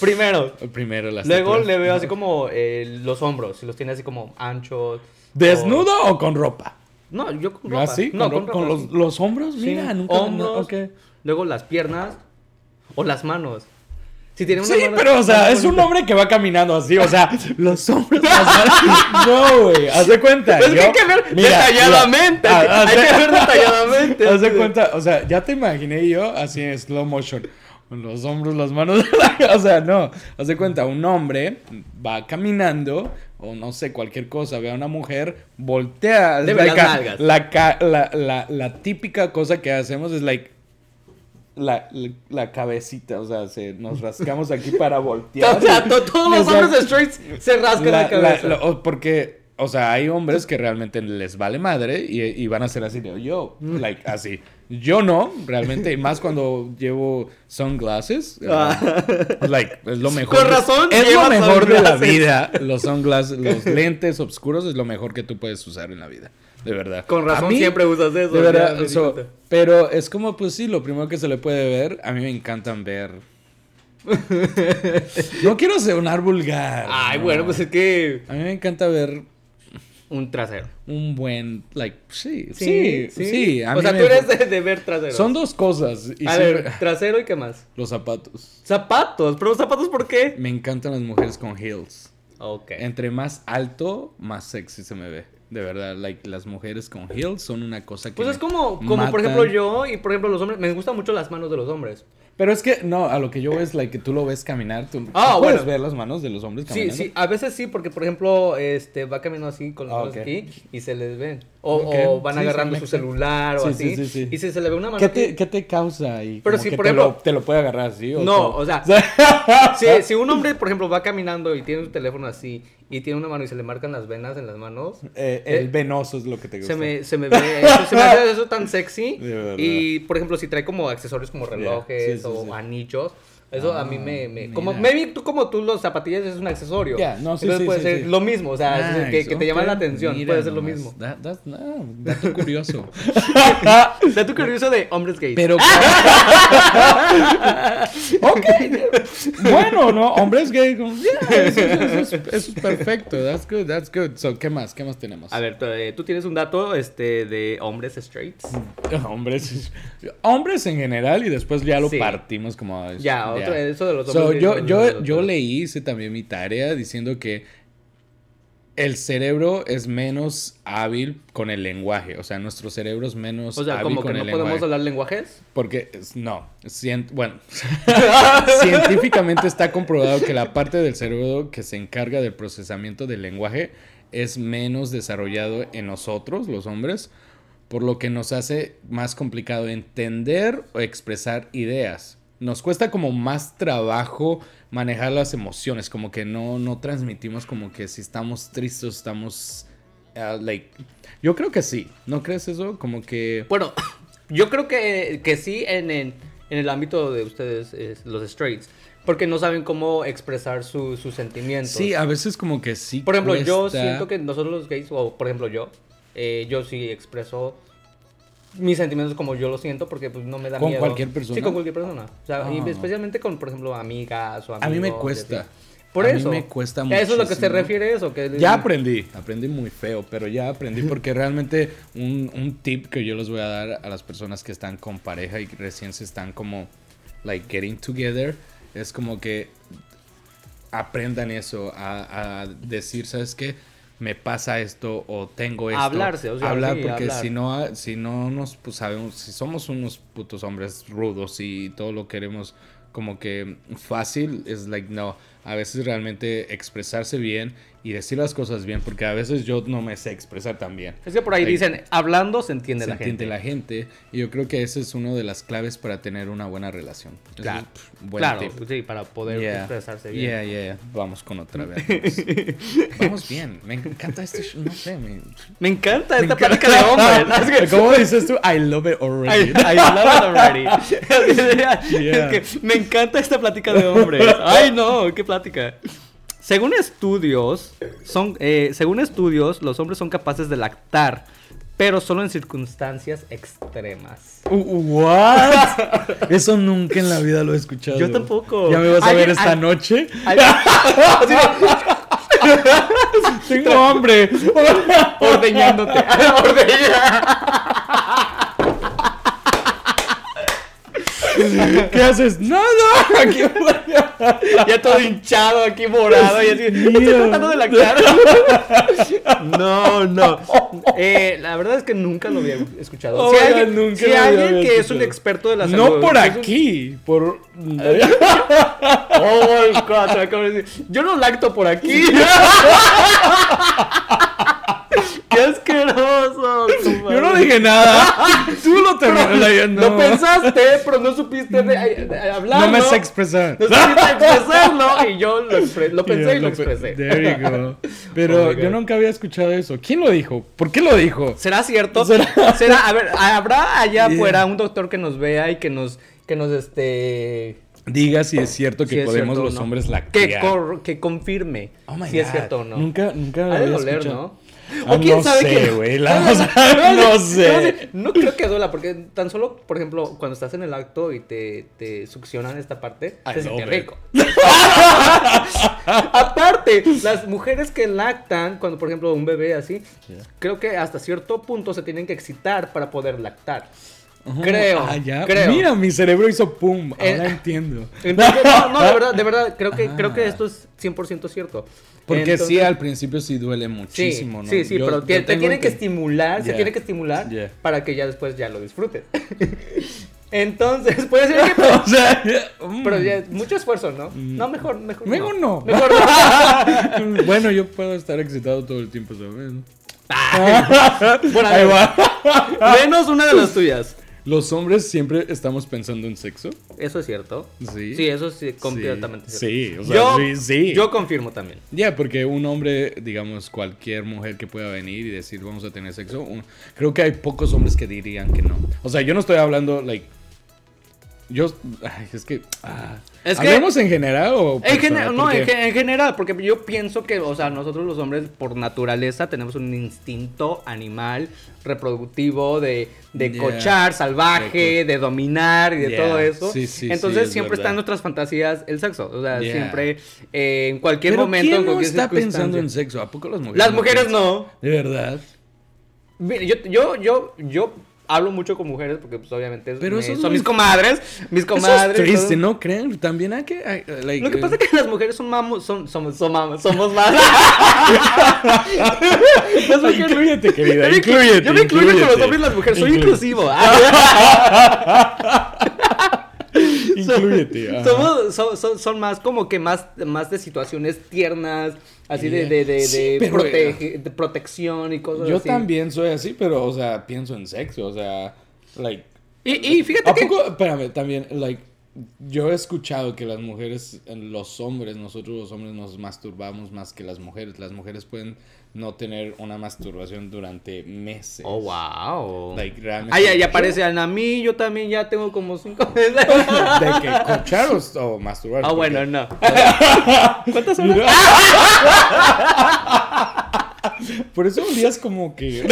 [SPEAKER 2] Primero.
[SPEAKER 1] Primero las
[SPEAKER 2] Luego
[SPEAKER 1] tatuajes.
[SPEAKER 2] le veo así como eh, los hombros, si los tiene así como anchos.
[SPEAKER 1] ¿Desnudo o con ropa?
[SPEAKER 2] No, yo con ropa.
[SPEAKER 1] ¿Ah, sí?
[SPEAKER 2] No,
[SPEAKER 1] ¿Con, con
[SPEAKER 2] ropa,
[SPEAKER 1] los,
[SPEAKER 2] sí.
[SPEAKER 1] los hombros?
[SPEAKER 2] Sí,
[SPEAKER 1] Mira, nunca...
[SPEAKER 2] hombros,
[SPEAKER 1] ok.
[SPEAKER 2] luego las piernas o las manos. Si tiene una
[SPEAKER 1] Sí,
[SPEAKER 2] mano-
[SPEAKER 1] pero, o sea, es un hombre que va caminando así, o sea, los hombres... no, güey, haz de cuenta.
[SPEAKER 2] Es que hay que ver
[SPEAKER 1] mira,
[SPEAKER 2] detalladamente.
[SPEAKER 1] mira,
[SPEAKER 2] hay que ver detalladamente.
[SPEAKER 1] Haz de cuenta, o sea, ya te imaginé yo así en slow motion. Con los hombros, las manos. o sea, no. Haz de cuenta, un hombre va caminando, o no sé, cualquier cosa, ve a una mujer, voltea.
[SPEAKER 2] Ve
[SPEAKER 1] like la, la, la, la típica cosa que hacemos es like. La, la, cabecita, o sea, se, nos rascamos aquí para voltear.
[SPEAKER 2] O sea, to- todos los hombres straights se rascan la, cabeza.
[SPEAKER 1] porque, o sea, hay hombres que realmente les vale madre y, y van a ser así de yo, like, así. Yo no, realmente, y más cuando llevo sunglasses. uh, like, es lo mejor.
[SPEAKER 2] Con
[SPEAKER 1] de-
[SPEAKER 2] razón
[SPEAKER 1] Es lo mejor de la vida. Los sunglasses, los llentes oscuros es lo mejor que tú puedes usar en la vida. De verdad.
[SPEAKER 2] Con razón
[SPEAKER 1] mí,
[SPEAKER 2] siempre usas eso.
[SPEAKER 1] De
[SPEAKER 2] ya
[SPEAKER 1] verdad, so,
[SPEAKER 2] cuenta.
[SPEAKER 1] pero es como, pues sí, lo primero que se le puede ver. A mí me encantan ver. no quiero sonar vulgar.
[SPEAKER 2] Ay,
[SPEAKER 1] no.
[SPEAKER 2] bueno, pues es que
[SPEAKER 1] A mí me encanta ver
[SPEAKER 2] un trasero.
[SPEAKER 1] un buen, like, sí, sí, sí. a
[SPEAKER 2] o
[SPEAKER 1] mí
[SPEAKER 2] sea,
[SPEAKER 1] me-
[SPEAKER 2] tú eres de, de ver trasero.
[SPEAKER 1] Son dos cosas. Y
[SPEAKER 2] A
[SPEAKER 1] siempre-
[SPEAKER 2] ver, trasero y qué más.
[SPEAKER 1] Los zapatos.
[SPEAKER 2] Zapatos, pero zapatos ¿por qué?
[SPEAKER 1] Me encantan las mujeres con heels.
[SPEAKER 2] Ok.
[SPEAKER 1] Entre más alto, más sexy se me ve. De verdad, like, las mujeres con heels son una cosa que.
[SPEAKER 2] Pues es como, como por ejemplo yo y por ejemplo los hombres, me gustan mucho las manos de los hombres.
[SPEAKER 1] Pero es que, no, a lo que yo veo es, like, que tú lo ves caminar. Tú,
[SPEAKER 2] Ah,
[SPEAKER 1] ¿tú puedes
[SPEAKER 2] bueno.
[SPEAKER 1] ver las manos de los hombres
[SPEAKER 2] Sí,
[SPEAKER 1] caminando.
[SPEAKER 2] sí, a veces sí, porque por ejemplo, este, va caminando así con las
[SPEAKER 1] Ah,
[SPEAKER 2] manos aquí y se les ven. O, van
[SPEAKER 1] sí,
[SPEAKER 2] agarrando su celular o
[SPEAKER 1] Sí,
[SPEAKER 2] así.
[SPEAKER 1] sí, sí, sí.
[SPEAKER 2] Y si se le ve una mano
[SPEAKER 1] ¿Qué te, ¿Qué te causa ahí?
[SPEAKER 2] Pero si,
[SPEAKER 1] que
[SPEAKER 2] por
[SPEAKER 1] te,
[SPEAKER 2] ejemplo-
[SPEAKER 1] lo, te lo puede agarrar así. ¿o
[SPEAKER 2] No, o sea, si, si un hombre, por ejemplo, va caminando y tiene su teléfono así y tiene una mano y se le marcan las venas en las manos,
[SPEAKER 1] Eh, el
[SPEAKER 2] eh,
[SPEAKER 1] venoso es lo que te gusta.
[SPEAKER 2] se me, se me ve eso, se me hace eso tan sexy. Y, por ejemplo, si trae como accesorios como relojes o anillos, eso a mí
[SPEAKER 1] Ah,
[SPEAKER 2] me... me- como,
[SPEAKER 1] mira.
[SPEAKER 2] maybe tú como tú los zapatillas es un accesorio.
[SPEAKER 1] Ya, no, sí,
[SPEAKER 2] Entonces
[SPEAKER 1] sí,
[SPEAKER 2] puede
[SPEAKER 1] sí,
[SPEAKER 2] ser lo mismo, o sea, es- que, te llama la atención, puede ser lo mismo.
[SPEAKER 1] That- no, dato curioso.
[SPEAKER 2] Dato curioso de hombres gays.
[SPEAKER 1] Pero. ok. Bueno, ¿no? Hombres gay. como, yeah, eso, eso- eso es, eso es perfecto. That's good, that's good. So, ¿qué más? ¿Qué más tenemos?
[SPEAKER 2] A ver, tú, eh, tienes un dato este, de hombres straights.
[SPEAKER 1] Hombres. Hombres en general y después ya lo partimos como.
[SPEAKER 2] Ya, otro- eso de los
[SPEAKER 1] So, yo, yo, yo leí, hice también mi tarea diciendo que el cerebro es menos hábil con el lenguaje. O sea, nuestro cerebro es menos
[SPEAKER 2] O sea,
[SPEAKER 1] hábil
[SPEAKER 2] como
[SPEAKER 1] con
[SPEAKER 2] que no
[SPEAKER 1] el
[SPEAKER 2] podemos
[SPEAKER 1] lenguaje.
[SPEAKER 2] hablar lenguajes.
[SPEAKER 1] Porque, no, bueno, científicamente está comprobado que la parte del cerebro que se encarga del procesamiento del lenguaje es menos desarrollado en nosotros, los hombres, por lo que nos hace más complicado entender o expresar ideas. Nos cuesta como más trabajo manejar las emociones, como que no, no transmitimos como que si estamos tristes, estamos... ah, like, yo creo que sí, ¿no crees eso? Como que...
[SPEAKER 2] Bueno, yo creo que, que sí en, en, en el ámbito de ustedes, es, los straights, porque no saben cómo expresar su- sus sentimientos.
[SPEAKER 1] Sí, a veces como que sí.
[SPEAKER 2] Por ejemplo, yo siento que nosotros los gays, o por ejemplo yo, eh, yo sí expreso mis sentimientos como yo lo siento porque pues no me da
[SPEAKER 1] ¿Con
[SPEAKER 2] miedo.
[SPEAKER 1] cualquier persona?
[SPEAKER 2] Sí, con cualquier persona. O sea, y
[SPEAKER 1] Ah.
[SPEAKER 2] especialmente con, por ejemplo, amigas o amigos.
[SPEAKER 1] A mí me cuesta.
[SPEAKER 2] Por
[SPEAKER 1] A mí
[SPEAKER 2] eso.
[SPEAKER 1] me cuesta
[SPEAKER 2] Eso es lo que se refiere eso. Que
[SPEAKER 1] Ya aprendí, aprendí muy feo, pero ya aprendí porque realmente un, un tip que yo les voy a dar a las personas que están con pareja y que recién se están como, like, getting together, es como que aprendan eso, a, a decir, ¿sabes qué? Me pasa esto o tengo esto.
[SPEAKER 2] Hablarse, o sea,
[SPEAKER 1] hablar
[SPEAKER 2] sí,
[SPEAKER 1] porque
[SPEAKER 2] hablar.
[SPEAKER 1] si no, si no nos pues, sabemos, si somos unos putos hombres rudos y todo lo queremos como que fácil, es like, no, a veces realmente expresarse bien y decir las cosas bien, porque a veces yo no me sé expresar tan bien.
[SPEAKER 2] Es que por ahí
[SPEAKER 1] Like,
[SPEAKER 2] dicen, hablando se entiende
[SPEAKER 1] se
[SPEAKER 2] la
[SPEAKER 1] entiende
[SPEAKER 2] gente.
[SPEAKER 1] la gente y yo creo que esa es una de las claves para tener una buena relación.
[SPEAKER 2] Claro,
[SPEAKER 1] es, buen
[SPEAKER 2] claro,
[SPEAKER 1] tip.
[SPEAKER 2] sí, para poder
[SPEAKER 1] Yeah.
[SPEAKER 2] expresarse bien.
[SPEAKER 1] Yeah, yeah, Vamos con otra vez. Vamos bien. Me encanta este. No sé, me,
[SPEAKER 2] Me encanta
[SPEAKER 1] me
[SPEAKER 2] esta
[SPEAKER 1] encanta.
[SPEAKER 2] plática de hombres.
[SPEAKER 1] ¿Cómo dices tú? I love it
[SPEAKER 2] I,
[SPEAKER 1] already.
[SPEAKER 2] I love it already.
[SPEAKER 1] Yeah.
[SPEAKER 2] Es que me encanta esta plática de hombres. Ay, no, qué plática. Según estudios, son, eh, según estudios, los hombres son capaces de lactar, pero solo en circunstancias extremas.
[SPEAKER 1] Uh, ¿What? Eso nunca en la vida lo he escuchado.
[SPEAKER 2] Yo tampoco.
[SPEAKER 1] ¿Ya me vas a ver esta noche? Tengo hambre.
[SPEAKER 2] ordeñándote. Ordeña-
[SPEAKER 1] ¿Qué haces? Nada. Aquí
[SPEAKER 2] ya todo hinchado aquí morado y así. Estoy tratando de lactar. No, no. Eh, la verdad es que nunca lo había escuchado.
[SPEAKER 1] Oh
[SPEAKER 2] si alguien,
[SPEAKER 1] nunca
[SPEAKER 2] si
[SPEAKER 1] lo había
[SPEAKER 2] alguien que es un experto de la salud.
[SPEAKER 1] No por
[SPEAKER 2] es un-
[SPEAKER 1] aquí, por...
[SPEAKER 2] Oh, my God, Yo no lacto por aquí. ¡Qué asqueroso!
[SPEAKER 1] Yo no dije nada. Lo.
[SPEAKER 2] Lo pensaste, pero no supiste de, de- de hablarlo.
[SPEAKER 1] No me sé expresar.
[SPEAKER 2] No supiste expresarlo y yo lo, expre- lo pensé
[SPEAKER 1] Yeah,
[SPEAKER 2] y lo
[SPEAKER 1] pe-
[SPEAKER 2] expresé.
[SPEAKER 1] There you go. Pero
[SPEAKER 2] Oh
[SPEAKER 1] yo nunca había escuchado eso. ¿Quién lo dijo? ¿Por qué lo dijo?
[SPEAKER 2] ¿Será cierto?
[SPEAKER 1] ¿Será?
[SPEAKER 2] ¿Será? A ver, ¿habrá allá
[SPEAKER 1] Yeah.
[SPEAKER 2] afuera un doctor que nos vea y que nos, que nos, este...
[SPEAKER 1] Diga si es cierto que
[SPEAKER 2] si es
[SPEAKER 1] podemos
[SPEAKER 2] cierto
[SPEAKER 1] los
[SPEAKER 2] no?
[SPEAKER 1] hombres
[SPEAKER 2] Que,
[SPEAKER 1] lactear.
[SPEAKER 2] cor- que confirme
[SPEAKER 1] Oh
[SPEAKER 2] si es cierto o no.
[SPEAKER 1] Nunca, nunca lo
[SPEAKER 2] Ha de
[SPEAKER 1] había
[SPEAKER 2] doler,
[SPEAKER 1] escuchado.
[SPEAKER 2] ¿no?
[SPEAKER 1] Ah,
[SPEAKER 2] quién
[SPEAKER 1] no
[SPEAKER 2] sabe
[SPEAKER 1] sé, güey, no sé.
[SPEAKER 2] No creo que duela, porque tan solo, por ejemplo, cuando estás en el acto y te, te succionan esta parte, te sientes rico. Aparte, las mujeres que lactan, cuando por ejemplo un bebé así, creo que hasta cierto punto se tienen que excitar para poder lactar. Creo,
[SPEAKER 1] Ah, ya.
[SPEAKER 2] creo.
[SPEAKER 1] Mira, mi cerebro hizo pum. Ahora
[SPEAKER 2] Eh,
[SPEAKER 1] entiendo.
[SPEAKER 2] Entonces, no, no, de verdad, de verdad, creo que,
[SPEAKER 1] Ah.
[SPEAKER 2] creo que esto es 100% cierto.
[SPEAKER 1] Porque
[SPEAKER 2] Entonces-
[SPEAKER 1] sí, al principio sí duele
[SPEAKER 2] Sí,
[SPEAKER 1] muchísimo, ¿no?
[SPEAKER 2] sí, sí,
[SPEAKER 1] Yo-
[SPEAKER 2] pero
[SPEAKER 1] yo
[SPEAKER 2] te, tienen que
[SPEAKER 1] ente-
[SPEAKER 2] estimular, se tiene que estimular
[SPEAKER 1] Yeah.
[SPEAKER 2] para que ya después ya lo disfrutes. Entonces, puede ser que...
[SPEAKER 1] O sea, mm.
[SPEAKER 2] Pero ya, mucho esfuerzo, ¿no? No, mejor, mejor
[SPEAKER 1] Mejor no.
[SPEAKER 2] Mejor no.
[SPEAKER 1] bueno, yo puedo estar excitado todo el tiempo, ¿sabes?
[SPEAKER 2] Bueno,
[SPEAKER 1] Ahí va.
[SPEAKER 2] Menos una de las tuyas.
[SPEAKER 1] Los hombres siempre estamos pensando en sexo.
[SPEAKER 2] Eso es cierto.
[SPEAKER 1] Sí.
[SPEAKER 2] Sí, eso sí, completamente
[SPEAKER 1] Sí,
[SPEAKER 2] cierto.
[SPEAKER 1] o sea,
[SPEAKER 2] yo,
[SPEAKER 1] sí, sí.
[SPEAKER 2] Yo confirmo también.
[SPEAKER 1] Ya, porque un hombre, digamos, cualquier mujer que pueda venir y decir vamos a tener sexo, un- creo que hay pocos hombres que dirían que no. O sea, yo no estoy hablando, like. Yo. Ay, es que. Ah,
[SPEAKER 2] Es que-
[SPEAKER 1] ¿Hablemos en general o.?
[SPEAKER 2] En, general, no, en, ge- en general, porque yo pienso que, o sea, nosotros los hombres por naturaleza tenemos un instinto animal reproductivo de, de
[SPEAKER 1] Yeah.
[SPEAKER 2] cochar, salvaje, de dominar y de
[SPEAKER 1] Yeah.
[SPEAKER 2] todo eso.
[SPEAKER 1] Sí, sí,
[SPEAKER 2] Entonces
[SPEAKER 1] sí, es
[SPEAKER 2] siempre
[SPEAKER 1] verdad.
[SPEAKER 2] está en nuestras fantasías el sexo. O sea,
[SPEAKER 1] Yeah.
[SPEAKER 2] siempre eh, en cualquier
[SPEAKER 1] Pero
[SPEAKER 2] momento,
[SPEAKER 1] ¿quién
[SPEAKER 2] en
[SPEAKER 1] no
[SPEAKER 2] cualquier
[SPEAKER 1] está pensando en sexo? ¿A poco las mujeres?
[SPEAKER 2] Las
[SPEAKER 1] no
[SPEAKER 2] mujeres
[SPEAKER 1] piensan?
[SPEAKER 2] no.
[SPEAKER 1] De verdad.
[SPEAKER 2] Yo, yo, yo, yo hablo mucho con mujeres porque pues obviamente
[SPEAKER 1] Pero
[SPEAKER 2] me-
[SPEAKER 1] eso
[SPEAKER 2] son
[SPEAKER 1] muy-
[SPEAKER 2] mis comadres, mis
[SPEAKER 1] Eso
[SPEAKER 2] comadres.
[SPEAKER 1] es triste,
[SPEAKER 2] todo.
[SPEAKER 1] ¿no creen? También hay que. hay, like,
[SPEAKER 2] Lo que pasa es que las mujeres son mamos, son, somos, son mamos, somos más. Mujeres-
[SPEAKER 1] Inclúyete, querida,
[SPEAKER 2] Yo me-
[SPEAKER 1] inclúyete,
[SPEAKER 2] Yo me incluyo con los hombres y las mujeres, soy
[SPEAKER 1] Inclu-
[SPEAKER 2] inclusivo. Somos, son, son, son más como que más, más de situaciones tiernas, así de, de, de,
[SPEAKER 1] Sí,
[SPEAKER 2] de
[SPEAKER 1] pero-
[SPEAKER 2] protege- de protección y cosas
[SPEAKER 1] Yo
[SPEAKER 2] así.
[SPEAKER 1] también soy así, pero, o sea, pienso en sexo, o sea, like.
[SPEAKER 2] Y, y fíjate
[SPEAKER 1] ¿A
[SPEAKER 2] que.
[SPEAKER 1] poco? Espérame, también, like, yo he escuchado que las mujeres, los hombres, nosotros los hombres nos masturbamos más que las mujeres. Las mujeres pueden no tener una masturbación durante meses.
[SPEAKER 2] Oh, wow.
[SPEAKER 1] Like, realmente.
[SPEAKER 2] Ay, ya, ya parece a mí, yo también ya tengo como cinco meses.
[SPEAKER 1] ¿De que cochar o, o masturbar?
[SPEAKER 2] Ah, bueno, no. ¿Cuántas horas?
[SPEAKER 1] Por eso un día es como que.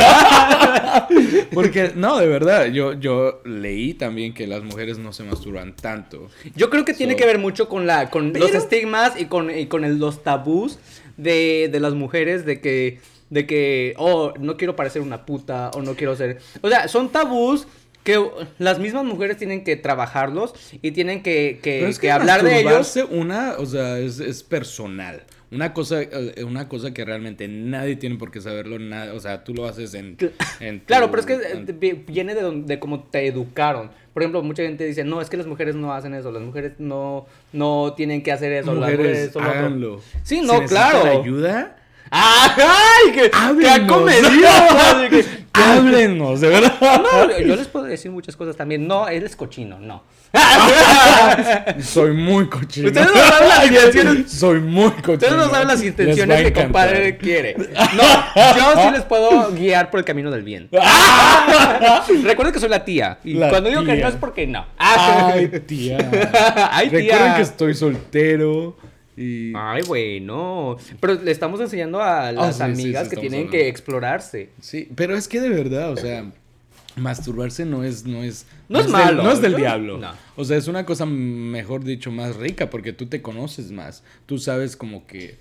[SPEAKER 1] Porque, no, de verdad, yo, yo leí también que las mujeres no se masturban tanto.
[SPEAKER 2] Yo creo que tiene
[SPEAKER 1] So-
[SPEAKER 2] que ver mucho con la con los estigmas y con, y con el- los tabús de, de las mujeres de que de que oh no quiero parecer una puta o no quiero ser o sea son tabús que las mismas mujeres tienen que trabajarlos y tienen que, que,
[SPEAKER 1] Pero es
[SPEAKER 2] que
[SPEAKER 1] que
[SPEAKER 2] hablar de ellos
[SPEAKER 1] una, o sea, es, es personal. Una cosa, eh, una cosa que realmente nadie tiene por qué saberlo, nada, o sea, tú lo haces en,
[SPEAKER 2] Cl-
[SPEAKER 1] en tu-
[SPEAKER 2] Claro, pero es que eh,
[SPEAKER 1] en-
[SPEAKER 2] vi- viene de, donde, de cómo te educaron. Por ejemplo, mucha gente dice, no, es que las mujeres no hacen eso, las mujeres no, no tienen que hacer eso, las
[SPEAKER 1] mujeres,
[SPEAKER 2] otro".
[SPEAKER 1] háganlo.
[SPEAKER 2] Sí, no, claro.
[SPEAKER 1] ayuda?
[SPEAKER 2] ¡Ay! ¡Qué, qué
[SPEAKER 1] Háblenos.
[SPEAKER 2] acomedido! Así que-
[SPEAKER 1] Háblenos, de verdad.
[SPEAKER 2] No, yo les puedo decir muchas cosas también. No, él es cochino, no.
[SPEAKER 1] Soy muy cochino.
[SPEAKER 2] Ustedes no saben las intenciones-
[SPEAKER 1] Soy muy cochino.
[SPEAKER 2] Ustedes no saben las intenciones que compadre quiere. No, yo sí les puedo guiar por el camino del bien. Recuerden que soy la tía. Y
[SPEAKER 1] La
[SPEAKER 2] cuando digo que no es porque no.
[SPEAKER 1] Ay, tía.
[SPEAKER 2] Ay, tía.
[SPEAKER 1] Recuerden que estoy soltero y...
[SPEAKER 2] Ay, bueno. Pero le estamos enseñando a las
[SPEAKER 1] Ah, sí, sí,
[SPEAKER 2] amigas
[SPEAKER 1] sí,
[SPEAKER 2] que tienen
[SPEAKER 1] hablando.
[SPEAKER 2] que explorarse.
[SPEAKER 1] Sí, pero es que de verdad, o sea, masturbarse no es, no es,
[SPEAKER 2] No es
[SPEAKER 1] del-
[SPEAKER 2] malo.
[SPEAKER 1] no es del diablo.
[SPEAKER 2] no.
[SPEAKER 1] O sea, es una cosa, mejor dicho, más rica porque tú te conoces más. Tú sabes como que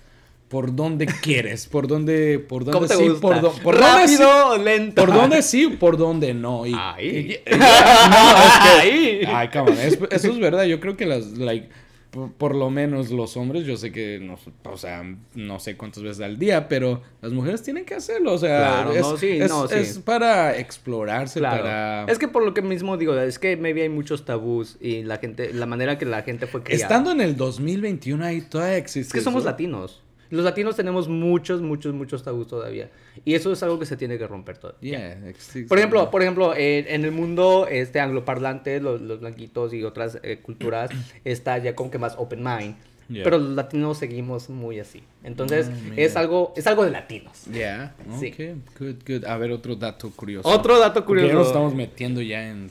[SPEAKER 1] por dónde quieres, por dónde, por dónde
[SPEAKER 2] ¿Cómo te
[SPEAKER 1] sí,
[SPEAKER 2] gusta?
[SPEAKER 1] por, dó- por dónde sí,
[SPEAKER 2] Rápido, lento.
[SPEAKER 1] por dónde sí, por dónde no. Y,
[SPEAKER 2] Ay.
[SPEAKER 1] y- y- no, es que-
[SPEAKER 2] Ay.
[SPEAKER 1] Ay, cabrón, es- eso es verdad. Yo creo que las, like, por, por lo menos los hombres, yo sé que, no, o sea, no sé cuántas veces al día, pero las mujeres tienen que hacerlo. O sea,
[SPEAKER 2] Claro,
[SPEAKER 1] es,
[SPEAKER 2] no, sí,
[SPEAKER 1] es-
[SPEAKER 2] no, sí.
[SPEAKER 1] es para explorarse,
[SPEAKER 2] Claro.
[SPEAKER 1] para...
[SPEAKER 2] Es que por lo que mismo digo, es que maybe hay muchos tabús y la gente, la manera que la gente fue criada.
[SPEAKER 1] Estando en el 2021 ahí todavía existe
[SPEAKER 2] Es que somos
[SPEAKER 1] eso.
[SPEAKER 2] latinos. Los latinos tenemos muchos, muchos, muchos tabús todavía. Y eso es algo que se tiene que romper todavía.
[SPEAKER 1] Yeah.
[SPEAKER 2] Por ejemplo, por ejemplo, en, en el mundo este angloparlante, los, los blanquitos y otras eh, culturas está ya como que más open mind.
[SPEAKER 1] Yeah.
[SPEAKER 2] Pero los latinos seguimos muy así. Entonces,
[SPEAKER 1] Ah,
[SPEAKER 2] es algo es algo de latinos.
[SPEAKER 1] Yeah,
[SPEAKER 2] Sí.
[SPEAKER 1] ok, good, good. A ver, otro dato curioso.
[SPEAKER 2] Otro dato
[SPEAKER 1] Porque ya
[SPEAKER 2] curioso.
[SPEAKER 1] nos estamos metiendo ya en...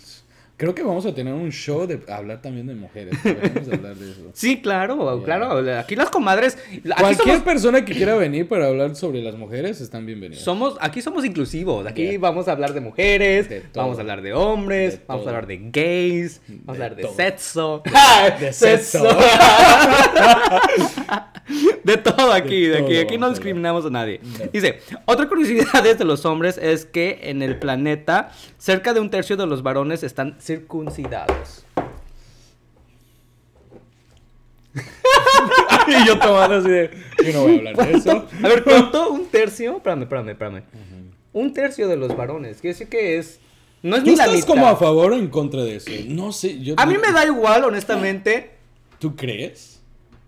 [SPEAKER 1] Creo que vamos a tener un show de hablar también de mujeres. Podemos hablar de eso.
[SPEAKER 2] Sí, claro,
[SPEAKER 1] Yeah.
[SPEAKER 2] claro. Aquí las comadres, aquí
[SPEAKER 1] Cualquier
[SPEAKER 2] somos,
[SPEAKER 1] persona que quiera venir para hablar sobre las mujeres están bienvenidas.
[SPEAKER 2] somos, aquí somos inclusivos. Aquí
[SPEAKER 1] Yeah.
[SPEAKER 2] vamos a hablar de mujeres,
[SPEAKER 1] De
[SPEAKER 2] vamos a hablar de hombres,
[SPEAKER 1] De
[SPEAKER 2] vamos
[SPEAKER 1] todo.
[SPEAKER 2] a hablar de gays, vamos a hablar de
[SPEAKER 1] todo.
[SPEAKER 2] sexo.
[SPEAKER 1] de sexo.
[SPEAKER 2] de todo aquí,
[SPEAKER 1] De
[SPEAKER 2] de, aquí.
[SPEAKER 1] todo
[SPEAKER 2] Aquí no discriminamos a nadie.
[SPEAKER 1] No.
[SPEAKER 2] Dice, otra curiosidad de los hombres es que en el planeta cerca de un tercio de los varones están circuncidados.
[SPEAKER 1] y yo tomando así de... Yo no voy a hablar de eso.
[SPEAKER 2] A ver, ¿cuánto? ¿Un tercio? Espérame, espérame, espérame. Un tercio de los varones. Quiere decir que es... No es
[SPEAKER 1] ¿Tú
[SPEAKER 2] ni la
[SPEAKER 1] estás
[SPEAKER 2] mitad.
[SPEAKER 1] como a favor o en contra de eso? No sé. Yo,
[SPEAKER 2] A mí me da igual, honestamente.
[SPEAKER 1] ¿Tú crees?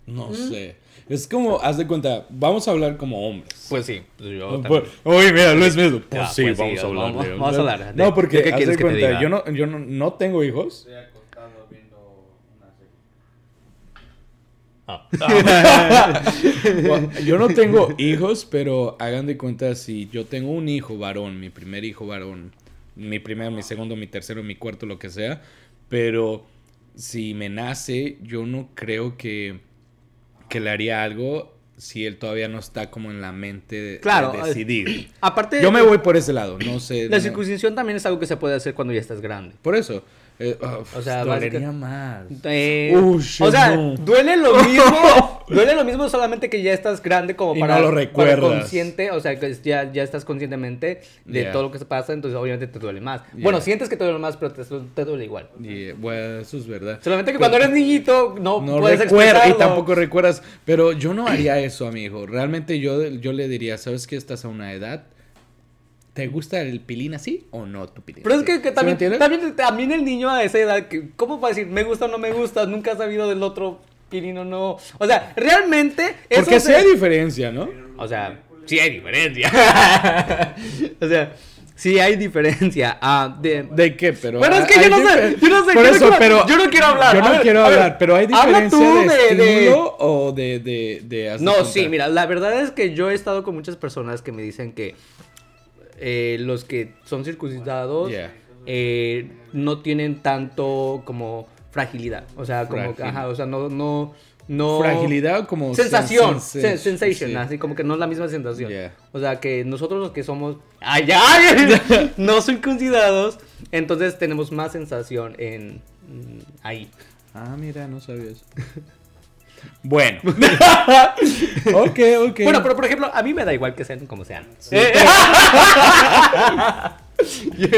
[SPEAKER 1] No sé. Es como, haz de cuenta, vamos a hablar como hombres.
[SPEAKER 2] Pues sí, pues yo
[SPEAKER 1] Pues, Oye, mira, Luis mismo. Pues
[SPEAKER 2] Ya,
[SPEAKER 1] sí,
[SPEAKER 2] pues sí,
[SPEAKER 1] vamos a hablar
[SPEAKER 2] vamos-
[SPEAKER 1] de
[SPEAKER 2] vamos a hablar de-
[SPEAKER 1] No, porque
[SPEAKER 2] ¿de qué
[SPEAKER 1] haz
[SPEAKER 2] quieres
[SPEAKER 1] de
[SPEAKER 2] que te
[SPEAKER 1] cuenta,
[SPEAKER 2] diga?
[SPEAKER 1] yo no, yo no, no tengo hijos.
[SPEAKER 3] Estoy acostado viendo una serie.
[SPEAKER 1] Bueno, Yo no tengo hijos, pero hagan de cuenta si yo tengo un hijo varón, mi primer hijo varón, mi primero, mi segundo, mi tercero, mi cuarto, lo que sea, pero si me nace, yo no creo que, que le haría algo si él todavía no está como en la mente de, de
[SPEAKER 2] Claro, eh,
[SPEAKER 1] decidir.
[SPEAKER 2] Aparte,
[SPEAKER 1] Yo me voy por ese lado, no sé.
[SPEAKER 2] La
[SPEAKER 1] no-
[SPEAKER 2] circuncisión también es algo que se puede hacer cuando ya estás grande.
[SPEAKER 1] Por eso. Eh, ah,
[SPEAKER 2] O sea,
[SPEAKER 1] dolería más.
[SPEAKER 2] Eh, o sea,
[SPEAKER 1] no.
[SPEAKER 2] duele lo mismo. duele lo mismo solamente que ya estás grande como
[SPEAKER 1] Y
[SPEAKER 2] para,
[SPEAKER 1] no lo
[SPEAKER 2] para
[SPEAKER 1] recuerdas.
[SPEAKER 2] consciente, o sea, que ya, ya estás conscientemente de
[SPEAKER 1] Yeah.
[SPEAKER 2] todo lo que se pasa, entonces obviamente te duele más.
[SPEAKER 1] Yeah.
[SPEAKER 2] Bueno, sientes que te duele más, pero te, te duele igual.
[SPEAKER 1] Y, bueno, eso es verdad.
[SPEAKER 2] Solamente que
[SPEAKER 1] Pero-
[SPEAKER 2] cuando eres niñito no,
[SPEAKER 1] No
[SPEAKER 2] puedes
[SPEAKER 1] recuerdas y tampoco recuerdas. Pero yo no haría eso, amigo. Realmente yo, yo le diría, ¿sabes que estás a una edad? ¿Te gusta el pilín así o no tu pilín?
[SPEAKER 2] Pero es que, que
[SPEAKER 1] ¿Sí me
[SPEAKER 2] también, también, también el niño a esa edad, ¿cómo va a decir me gusta o no me gusta? Nunca ha sabido del otro pirino, no. O sea, realmente. eso
[SPEAKER 1] Porque sí
[SPEAKER 2] se-
[SPEAKER 1] hay diferencia, ¿no?
[SPEAKER 2] O sea, sí hay diferencia. o sea, sí hay diferencia. Ah, de,
[SPEAKER 1] ¿De qué? Pero
[SPEAKER 2] Bueno, es que yo no sé, yo no sé,
[SPEAKER 1] Por
[SPEAKER 2] yo no
[SPEAKER 1] eso,
[SPEAKER 2] quiero-
[SPEAKER 1] pero
[SPEAKER 2] yo no quiero hablar.
[SPEAKER 1] Yo no
[SPEAKER 2] ver,
[SPEAKER 1] quiero
[SPEAKER 2] ver,
[SPEAKER 1] hablar, pero hay
[SPEAKER 2] habla
[SPEAKER 1] diferencia
[SPEAKER 2] tú
[SPEAKER 1] de,
[SPEAKER 2] de- de-
[SPEAKER 1] o de de de
[SPEAKER 2] No, sí, mira, la verdad es que yo he estado con muchas personas que me dicen que eh, los que son circuncidados
[SPEAKER 1] Yeah.
[SPEAKER 2] eh, no tienen tanto como fragilidad. O sea, como,
[SPEAKER 1] Frágil.
[SPEAKER 2] ajá, o sea, no, no, no.
[SPEAKER 1] Fragilidad como
[SPEAKER 2] Sensación,
[SPEAKER 1] sen-
[SPEAKER 2] sen-
[SPEAKER 1] sen-
[SPEAKER 2] sensation,
[SPEAKER 1] sí.
[SPEAKER 2] así como que no es la misma sensación.
[SPEAKER 1] Yeah.
[SPEAKER 2] O sea, que nosotros los que somos, ay, no circuncidados, entonces tenemos más sensación en mm, ahí.
[SPEAKER 1] Ah, mira, no sabía eso. Bueno. ok, ok.
[SPEAKER 2] Bueno, pero por ejemplo, a mí me da igual que sean como sean.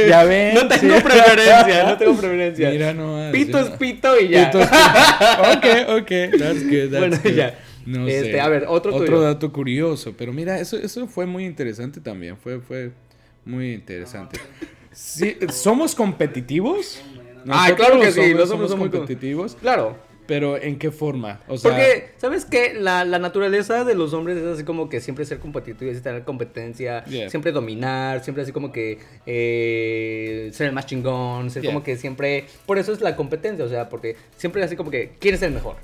[SPEAKER 1] ya ven.
[SPEAKER 2] No tengo
[SPEAKER 1] sí.
[SPEAKER 2] preferencia, no tengo preferencia.
[SPEAKER 1] Mira nomás.
[SPEAKER 2] Pito
[SPEAKER 1] ya.
[SPEAKER 2] es pito y ya.
[SPEAKER 1] Pito es pito. Ok, ok. That's good. That's
[SPEAKER 2] Bueno,
[SPEAKER 1] good.
[SPEAKER 2] ya.
[SPEAKER 1] No
[SPEAKER 2] Este,
[SPEAKER 1] sé.
[SPEAKER 2] a ver, otro
[SPEAKER 1] otro
[SPEAKER 2] tuyo.
[SPEAKER 1] dato curioso. Pero mira, eso, eso fue muy interesante también. Fue, fue muy interesante. Sí, ¿Somos competitivos?
[SPEAKER 2] Ah, claro que sí,
[SPEAKER 1] hombres
[SPEAKER 2] los hombres
[SPEAKER 1] somos
[SPEAKER 2] son muy com-
[SPEAKER 1] competitivos.
[SPEAKER 2] Claro.
[SPEAKER 1] Pero ¿en qué forma? O sea,
[SPEAKER 2] Porque, ¿sabes qué? La, la naturaleza de los hombres es así como que siempre ser competitivos, tener competencia,
[SPEAKER 1] Yeah.
[SPEAKER 2] siempre dominar, siempre así como que eh, ser el más chingón, ser
[SPEAKER 1] Yeah.
[SPEAKER 2] como que siempre... Por eso es la competencia, o sea, porque siempre así como que quieres ser mejor.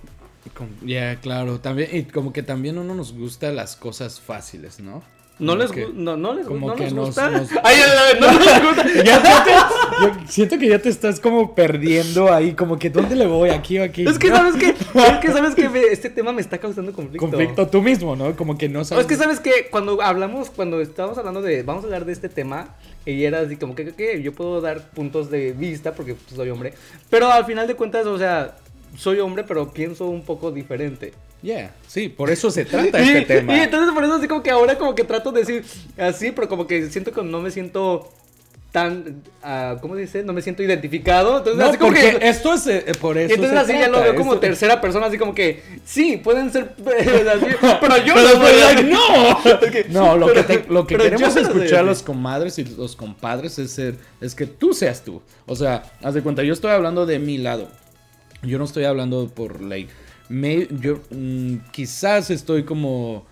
[SPEAKER 1] ya, claro. También, y como que también uno nos gusta las cosas fáciles, ¿no?
[SPEAKER 2] No les,
[SPEAKER 1] que-
[SPEAKER 2] no, no les,
[SPEAKER 1] como
[SPEAKER 2] no
[SPEAKER 1] que
[SPEAKER 2] les
[SPEAKER 1] nos-
[SPEAKER 2] gusta.
[SPEAKER 1] nos-
[SPEAKER 2] Ay, no les gusta.
[SPEAKER 1] Ya te- yo siento que ya te estás como perdiendo ahí, como que ¿dónde le voy? ¿Aquí o aquí?
[SPEAKER 2] Es que,
[SPEAKER 1] ¿No?
[SPEAKER 2] ¿sabes qué? Es que, ¿sabes qué? Me- Este tema me está causando conflicto.
[SPEAKER 1] Conflicto tú mismo, ¿no? Como que no sabes.
[SPEAKER 2] es que sabes que cuando hablamos, cuando estábamos hablando de, vamos a hablar de este tema, y era así como que, que yo puedo dar puntos de vista porque pues, soy hombre, pero al final de cuentas, o sea, soy hombre, pero pienso un poco diferente.
[SPEAKER 1] Yeah, sí, por eso se trata
[SPEAKER 2] y,
[SPEAKER 1] este tema.
[SPEAKER 2] y entonces por eso así como que ahora como que trato de decir así, pero como que siento que no me siento tan, ah, ¿cómo dice? No me siento identificado. Entonces
[SPEAKER 1] no,
[SPEAKER 2] así como
[SPEAKER 1] porque
[SPEAKER 2] que...
[SPEAKER 1] esto es eh, por
[SPEAKER 2] Y
[SPEAKER 1] eso.
[SPEAKER 2] entonces
[SPEAKER 1] se
[SPEAKER 2] así ya lo
[SPEAKER 1] trata,
[SPEAKER 2] veo como tercera persona, así como que, sí, pueden ser así, pero yo
[SPEAKER 1] Pero
[SPEAKER 2] no
[SPEAKER 1] no.
[SPEAKER 2] Que-
[SPEAKER 1] No, lo que,
[SPEAKER 2] pero-
[SPEAKER 1] te- lo que queremos escuchar los comadres y los compadres es ser, es que tú seas tú. O sea, haz de cuenta, yo estoy hablando de mi lado. Yo no estoy hablando por like. Me, yo mm, quizás estoy como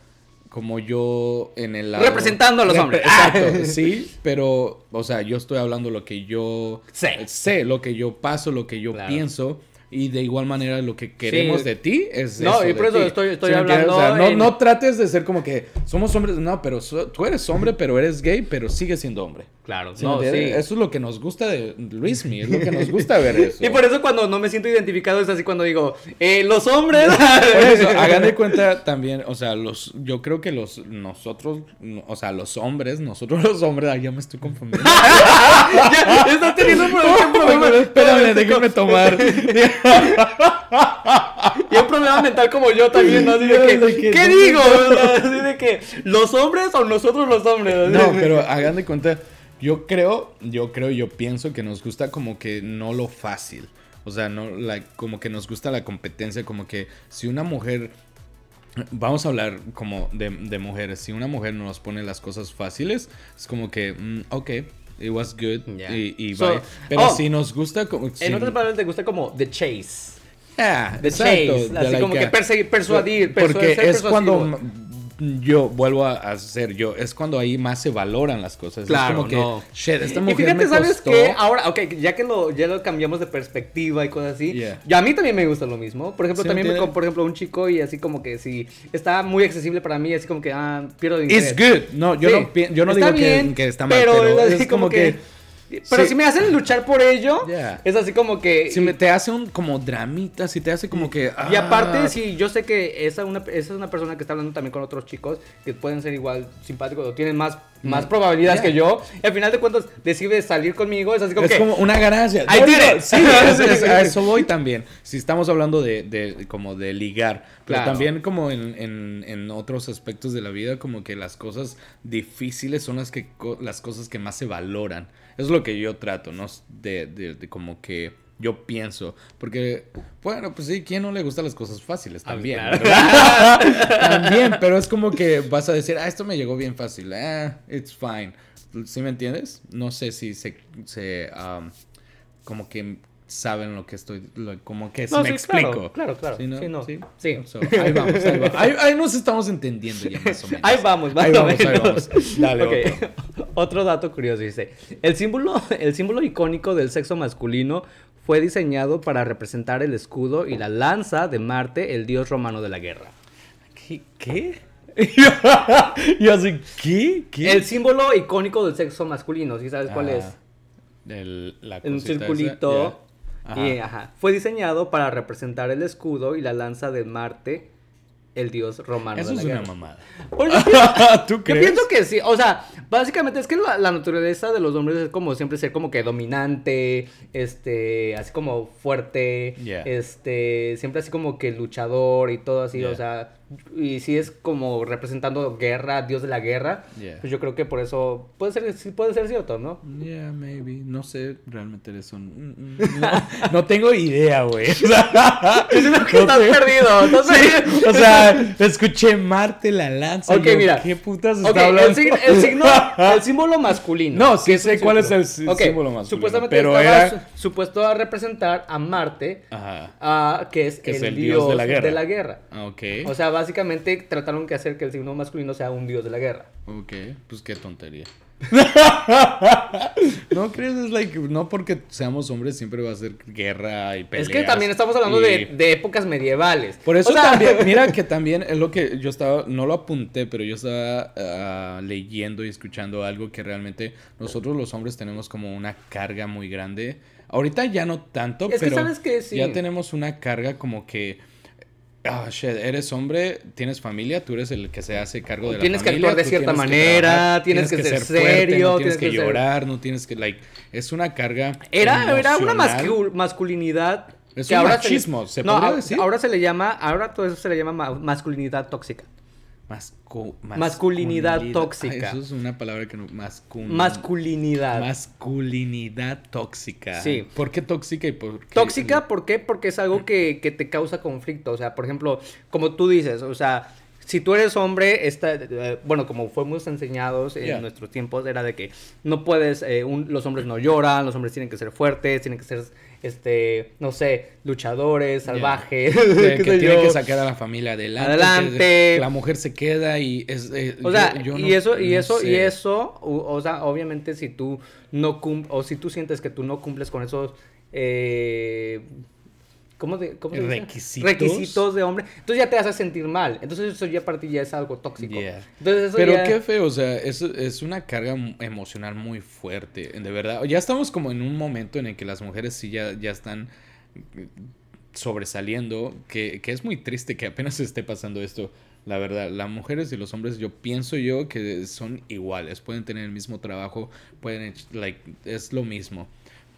[SPEAKER 1] como yo en el lado
[SPEAKER 2] Representando a los hombres.
[SPEAKER 1] Exacto, sí, pero o sea, yo estoy hablando lo que yo
[SPEAKER 2] Sé.
[SPEAKER 1] sé, lo que yo paso, lo que yo
[SPEAKER 2] Claro.
[SPEAKER 1] pienso y de igual manera lo que queremos de ti es
[SPEAKER 2] No,
[SPEAKER 1] eso
[SPEAKER 2] y por
[SPEAKER 1] de
[SPEAKER 2] eso
[SPEAKER 1] ti.
[SPEAKER 2] estoy- estoy?
[SPEAKER 1] O sea,
[SPEAKER 2] hablando
[SPEAKER 1] no,
[SPEAKER 2] en-
[SPEAKER 1] no trates de ser como que somos hombres, no, pero so- tú eres hombre, pero eres gay, pero sigues siendo hombre.
[SPEAKER 2] Claro,
[SPEAKER 1] ¿Sí
[SPEAKER 2] no, sí.
[SPEAKER 1] Eso es lo que nos gusta de Luismi, es lo que nos gusta ver eso.
[SPEAKER 2] Y por eso cuando no me siento identificado es así cuando digo, eh, los hombres.
[SPEAKER 1] Por eso, hagan de cuenta también, o sea, los, yo creo que los, nosotros, o sea, los hombres, nosotros los hombres, ay, ya me estoy confundiendo.
[SPEAKER 2] ya, estás teniendo un problema. problema-
[SPEAKER 1] Espérame, déjame tomar.
[SPEAKER 2] Y un problema mental como yo también, ¿no? Así de que, ¿qué digo? Así de que, ¿los hombres o nosotros los hombres?
[SPEAKER 1] No, pero hagan de cuenta, yo creo, yo creo, yo pienso que nos gusta como que no lo fácil. O sea, no, la, como que nos gusta la competencia, como que si una mujer, vamos a hablar como de, de mujeres, si una mujer nos pone las cosas fáciles, es como que, mm, ok, it was good, y, y
[SPEAKER 2] So-
[SPEAKER 1] bye. Pero
[SPEAKER 2] oh,
[SPEAKER 1] si nos gusta como... si-
[SPEAKER 2] En otras palabras, te gusta como The Chase.
[SPEAKER 1] Ah,
[SPEAKER 2] The
[SPEAKER 1] exacto,
[SPEAKER 2] chase, así
[SPEAKER 1] like
[SPEAKER 2] como que perseguir, persuadir,
[SPEAKER 1] Porque
[SPEAKER 2] persuadir,
[SPEAKER 1] es cuando yo vuelvo a hacer yo, es cuando ahí más se valoran las cosas.
[SPEAKER 2] Claro,
[SPEAKER 1] es como que,
[SPEAKER 2] no.
[SPEAKER 1] shit, esta
[SPEAKER 2] Y
[SPEAKER 1] mujer
[SPEAKER 2] fíjate,
[SPEAKER 1] me
[SPEAKER 2] ¿sabes
[SPEAKER 1] costó.
[SPEAKER 2] qué? Ahora, ok, ya que lo, ya lo cambiamos de perspectiva y cosas así,
[SPEAKER 1] Yeah.
[SPEAKER 2] ya a mí también me gusta lo mismo. Por ejemplo,
[SPEAKER 1] Sí,
[SPEAKER 2] también, me, por ejemplo, un chico y así como que si está muy accesible para mí, así como que, ah, pierdo interés.
[SPEAKER 1] It's good. No, yo
[SPEAKER 2] Sí,
[SPEAKER 1] no, yo no
[SPEAKER 2] está
[SPEAKER 1] digo que-
[SPEAKER 2] bien,
[SPEAKER 1] que, está mal, pero,
[SPEAKER 2] es
[SPEAKER 1] es,
[SPEAKER 2] así
[SPEAKER 1] como que,
[SPEAKER 2] Pero
[SPEAKER 1] Sí.
[SPEAKER 2] si me hacen luchar por ello,
[SPEAKER 1] Yeah.
[SPEAKER 2] es así como que...
[SPEAKER 1] si me, te hace un como dramita, si te hace como que...
[SPEAKER 2] Y
[SPEAKER 1] ah,
[SPEAKER 2] aparte, si yo sé que esa, una, esa es una persona que está hablando también con otros chicos que pueden ser igual simpáticos o tienen más, más probabilidades
[SPEAKER 1] Yeah.
[SPEAKER 2] que yo, y al final de cuentas decide salir conmigo, es así como
[SPEAKER 1] Es
[SPEAKER 2] que...
[SPEAKER 1] como una ganancia. Sí, es- es- a eso voy también. Si estamos hablando de, de como de ligar, pero
[SPEAKER 2] Claro.
[SPEAKER 1] también como en, en, en otros aspectos de la vida, como que las cosas difíciles son las que co- las cosas que más se valoran. Es lo que yo trato, ¿no? De, de, de como que yo pienso. Porque, bueno, pues sí, ¿quién no le gustan las cosas fáciles?
[SPEAKER 2] Ah,
[SPEAKER 1] También. también, pero es como que vas a decir, ah, esto me llegó bien fácil. Ah, it's fine. ¿Sí me entiendes? No sé si se, se um, como que saben lo que estoy, lo- como que
[SPEAKER 2] No,
[SPEAKER 1] me
[SPEAKER 2] sí,
[SPEAKER 1] explico.
[SPEAKER 2] claro, claro, claro.
[SPEAKER 1] ¿Sí, no?
[SPEAKER 2] Sí, no.
[SPEAKER 1] ¿Sí?
[SPEAKER 2] Sí.
[SPEAKER 1] So, ahí vamos, ahí vamos. Ahí, ahí nos estamos entendiendo ya más o menos.
[SPEAKER 2] Ahí vamos, más
[SPEAKER 1] Ahí
[SPEAKER 2] o
[SPEAKER 1] vamos, ahí
[SPEAKER 2] menos.
[SPEAKER 1] vamos. Dale, otro.
[SPEAKER 2] Otro dato curioso dice, el símbolo, el símbolo icónico del sexo masculino fue diseñado para representar el escudo y la lanza de Marte, el dios romano de la guerra.
[SPEAKER 1] ¿Qué? ¿Qué? Yo así, ¿qué? ¿Qué?
[SPEAKER 2] El símbolo icónico del sexo masculino, ¿sí sabes cuál
[SPEAKER 1] Ah,
[SPEAKER 2] es?
[SPEAKER 1] el- la
[SPEAKER 2] un
[SPEAKER 1] esa,
[SPEAKER 2] circulito. Y, ajá, Fue diseñado para representar el escudo y la lanza de Marte, el dios romano
[SPEAKER 1] Eso
[SPEAKER 2] de la
[SPEAKER 1] es una mamada.
[SPEAKER 2] Pues yo pienso-
[SPEAKER 1] ¿Tú
[SPEAKER 2] Yo
[SPEAKER 1] crees?
[SPEAKER 2] pienso que sí, o sea, básicamente es que la, la naturaleza de los hombres es como siempre ser como que dominante, este, así como fuerte,
[SPEAKER 1] Yeah.
[SPEAKER 2] este, siempre así como que luchador y todo así, o sea, y si es como representando guerra, dios de la guerra,
[SPEAKER 1] Yeah.
[SPEAKER 2] pues yo creo que por eso puede ser, sí puede ser cierto, ¿no?
[SPEAKER 1] Yeah, maybe. No sé realmente de eso. Mm, mm, No, no tengo idea, güey. O sea,
[SPEAKER 2] que
[SPEAKER 1] no
[SPEAKER 2] estás
[SPEAKER 1] sé.
[SPEAKER 2] perdido.
[SPEAKER 1] O sea, escuché Marte la lanza. y
[SPEAKER 2] Ok,
[SPEAKER 1] yo,
[SPEAKER 2] mira.
[SPEAKER 1] ¿Qué putas
[SPEAKER 2] Ok,
[SPEAKER 1] está hablando?
[SPEAKER 2] el, sig- el signo, el símbolo masculino.
[SPEAKER 1] No, sí
[SPEAKER 2] que
[SPEAKER 1] sé
[SPEAKER 2] un
[SPEAKER 1] cuál es el símbolo masculino,
[SPEAKER 2] Supuestamente
[SPEAKER 1] pero
[SPEAKER 2] estaba
[SPEAKER 1] era-
[SPEAKER 2] su- supuesto a representar a Marte,
[SPEAKER 1] Ajá.
[SPEAKER 2] ah, que es,
[SPEAKER 1] Que es
[SPEAKER 2] el, dios,
[SPEAKER 1] dios de la guerra.
[SPEAKER 2] de la guerra.
[SPEAKER 1] Ah, Ok.
[SPEAKER 2] O sea, básicamente trataron que hacer que el signo masculino sea un dios de la guerra.
[SPEAKER 1] Ok, pues qué tontería. no crees, es like, no porque seamos hombres siempre va a ser guerra y peleas.
[SPEAKER 2] es que también estamos hablando
[SPEAKER 1] y-
[SPEAKER 2] de, de épocas medievales.
[SPEAKER 1] Por eso
[SPEAKER 2] O sea,
[SPEAKER 1] también, mira que también es lo que yo estaba, no lo apunté, pero yo estaba ah, leyendo y escuchando algo que realmente nosotros los hombres tenemos como una carga muy grande. Ahorita ya no tanto,
[SPEAKER 2] Es que
[SPEAKER 1] pero
[SPEAKER 2] sabes que sí.
[SPEAKER 1] ya tenemos una carga como que... Ah, shit, eres hombre, tienes familia, tú eres el que se hace cargo de la
[SPEAKER 2] Tienes que
[SPEAKER 1] familia.
[SPEAKER 2] actuar de cierta
[SPEAKER 1] tienes que
[SPEAKER 2] manera,
[SPEAKER 1] trabajar,
[SPEAKER 2] tienes que ser
[SPEAKER 1] fuerte,
[SPEAKER 2] serio,
[SPEAKER 1] no
[SPEAKER 2] tienes
[SPEAKER 1] tienes, que,
[SPEAKER 2] que ser-
[SPEAKER 1] llorar, no tienes que, like, es una carga
[SPEAKER 2] Era, era una
[SPEAKER 1] emocional.
[SPEAKER 2] mascu- masculinidad.
[SPEAKER 1] Es
[SPEAKER 2] que
[SPEAKER 1] un
[SPEAKER 2] ahora
[SPEAKER 1] machismo, ¿se
[SPEAKER 2] no,
[SPEAKER 1] podría
[SPEAKER 2] a-
[SPEAKER 1] decir?
[SPEAKER 2] Ahora se le llama, ahora todo eso se le llama ma- masculinidad tóxica.
[SPEAKER 1] Mascu-
[SPEAKER 2] Masculinidad tóxica.
[SPEAKER 1] Eso es una palabra que no. Mascul-
[SPEAKER 2] Masculinidad.
[SPEAKER 1] Masculinidad tóxica.
[SPEAKER 2] Sí.
[SPEAKER 1] ¿Por qué tóxica y por qué?
[SPEAKER 2] Tóxica, ¿por qué? Porque es algo que, que te causa conflicto. O sea, por ejemplo, como tú dices, o sea, si tú eres hombre, esta, eh, bueno, como fuimos enseñados en
[SPEAKER 1] Yeah.
[SPEAKER 2] nuestros tiempos, era de que no puedes, eh, un- los hombres no lloran, los hombres tienen que ser fuertes, tienen que ser, este, no sé, luchadores,
[SPEAKER 1] Yeah.
[SPEAKER 2] salvajes.
[SPEAKER 1] Que, tiene
[SPEAKER 2] yo.
[SPEAKER 1] que sacar a la familia adelante.
[SPEAKER 2] Adelante.
[SPEAKER 1] la mujer se queda y es. eh,
[SPEAKER 2] O sea,
[SPEAKER 1] yo
[SPEAKER 2] y
[SPEAKER 1] no-
[SPEAKER 2] eso, y
[SPEAKER 1] no
[SPEAKER 2] eso, y eso, o, o sea, obviamente si tú no cum o si tú sientes que tú no cumples con esos eh, ¿cómo, de, cómo se dice?
[SPEAKER 1] Requisitos.
[SPEAKER 2] requisitos de hombre, entonces ya te hace sentir mal. Entonces eso ya para ti ya es algo tóxico.
[SPEAKER 1] Yeah.
[SPEAKER 2] Entonces eso
[SPEAKER 1] Pero
[SPEAKER 2] ya-
[SPEAKER 1] qué feo, o sea, es, es una carga emocional muy fuerte, de verdad. Ya estamos como en un momento en el que las mujeres sí ya, ya están eh, sobresaliendo, que, que es muy triste que apenas esté pasando esto. La verdad, las mujeres y los hombres, yo pienso yo que son iguales, pueden tener el mismo trabajo, pueden, like, es lo mismo.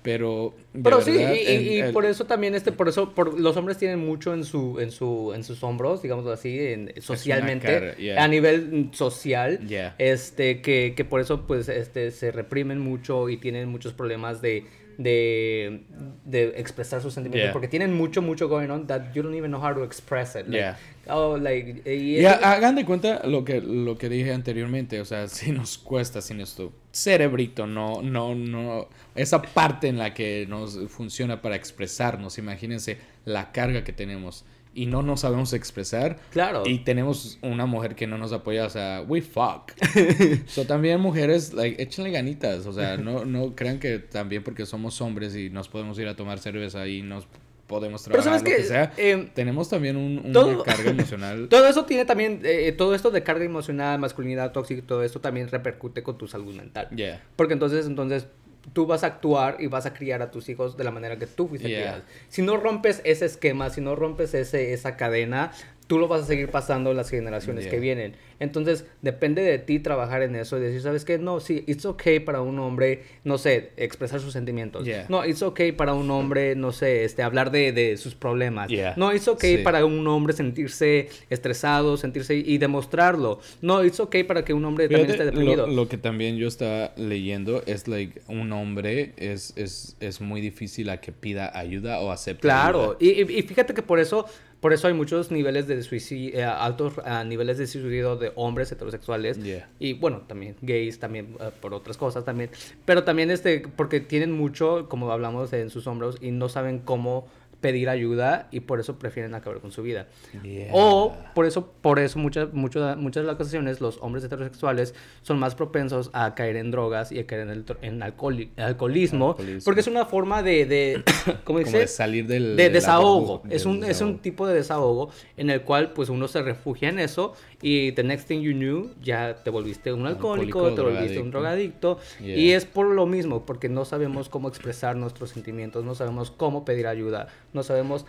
[SPEAKER 1] Pero,
[SPEAKER 2] Pero sí,
[SPEAKER 1] verdad,
[SPEAKER 2] y, y-
[SPEAKER 1] el-
[SPEAKER 2] y
[SPEAKER 1] el-
[SPEAKER 2] por eso también, este, por eso, por, los hombres tienen mucho en su, en su, en sus hombros, digamos así, en, socialmente,
[SPEAKER 1] yeah.
[SPEAKER 2] a nivel social,
[SPEAKER 1] Yeah.
[SPEAKER 2] este, que, que por eso, pues, este, se reprimen mucho y tienen muchos problemas de, de, de expresar sus sentimientos,
[SPEAKER 1] Yeah.
[SPEAKER 2] porque tienen mucho, mucho going on that you don't even know how to express it. Like,
[SPEAKER 1] Yeah.
[SPEAKER 2] oh, like, y
[SPEAKER 1] hagan de cuenta lo que, lo que dije anteriormente, o sea, si nos cuesta sin esto, cerebrito, no, no, no, esa parte en la que nos funciona para expresarnos, imagínense la carga que tenemos y no nos sabemos expresar
[SPEAKER 2] Claro.
[SPEAKER 1] y tenemos una mujer que no nos apoya, o sea, we fuck. so, también mujeres, like, échenle ganitas, o sea, no, no crean que también porque somos hombres y nos podemos ir a tomar cerveza y nos podemos
[SPEAKER 2] Pero
[SPEAKER 1] trabajar,
[SPEAKER 2] sabes
[SPEAKER 1] lo
[SPEAKER 2] que,
[SPEAKER 1] que sea,
[SPEAKER 2] em,
[SPEAKER 1] tenemos también un- una
[SPEAKER 2] todo-
[SPEAKER 1] carga emocional.
[SPEAKER 2] Todo eso tiene también, eh, todo esto de carga emocional, masculinidad tóxica, todo esto también repercute con tu salud mental.
[SPEAKER 1] Yeah.
[SPEAKER 2] Porque entonces, entonces tú vas a actuar y vas a criar a tus hijos de la manera que tú fuiste
[SPEAKER 1] Yeah.
[SPEAKER 2] criado. Si no rompes ese esquema, si no rompes ese, esa cadena, tú lo vas a seguir pasando las generaciones
[SPEAKER 1] Yeah.
[SPEAKER 2] que vienen. Entonces, depende de ti trabajar en eso y decir, ¿sabes qué? No, sí, it's okay para un hombre, no sé, expresar sus sentimientos.
[SPEAKER 1] Yeah.
[SPEAKER 2] No, it's okay para un hombre, no sé, este, hablar de, de sus problemas.
[SPEAKER 1] Yeah.
[SPEAKER 2] No, it's okay
[SPEAKER 1] Sí.
[SPEAKER 2] para un hombre sentirse estresado, sentirse y demostrarlo. No, it's okay para que un hombre también
[SPEAKER 1] Fíjate,
[SPEAKER 2] esté deprimido.
[SPEAKER 1] Lo, lo que también yo estaba leyendo es like un hombre es, es, es muy difícil a que pida ayuda o acepte
[SPEAKER 2] Claro,
[SPEAKER 1] ayuda.
[SPEAKER 2] y, y- y fíjate que por eso, por eso hay muchos niveles de suicidio, eh, altos ah, niveles de suicidio de hombres heterosexuales
[SPEAKER 1] Yeah.
[SPEAKER 2] y bueno, también gays, también ah, por otras cosas también, pero también este, porque tienen mucho, como hablamos en sus hombros y no saben cómo pedir ayuda y por eso prefieren acabar con su vida.
[SPEAKER 1] Yeah.
[SPEAKER 2] O por eso, por eso muchas, muchas, muchas de las ocasiones los hombres heterosexuales son más propensos a caer en drogas y a caer en, el, en alcoholi- alcoholismo,
[SPEAKER 1] Alcoholismo.
[SPEAKER 2] porque es una forma de, de ¿cómo
[SPEAKER 1] Como
[SPEAKER 2] dice?
[SPEAKER 1] de salir del...
[SPEAKER 2] de desahogo.
[SPEAKER 1] burbuja,
[SPEAKER 2] Es un, es un tipo de desahogo en el cual pues uno se refugia en eso y the next thing you knew ya te volviste un alcohólico,
[SPEAKER 1] Alcohólico,
[SPEAKER 2] te volviste un drogadicto
[SPEAKER 1] Yeah.
[SPEAKER 2] y es por lo mismo, porque no sabemos cómo expresar nuestros sentimientos, no sabemos cómo pedir ayuda, no sabemos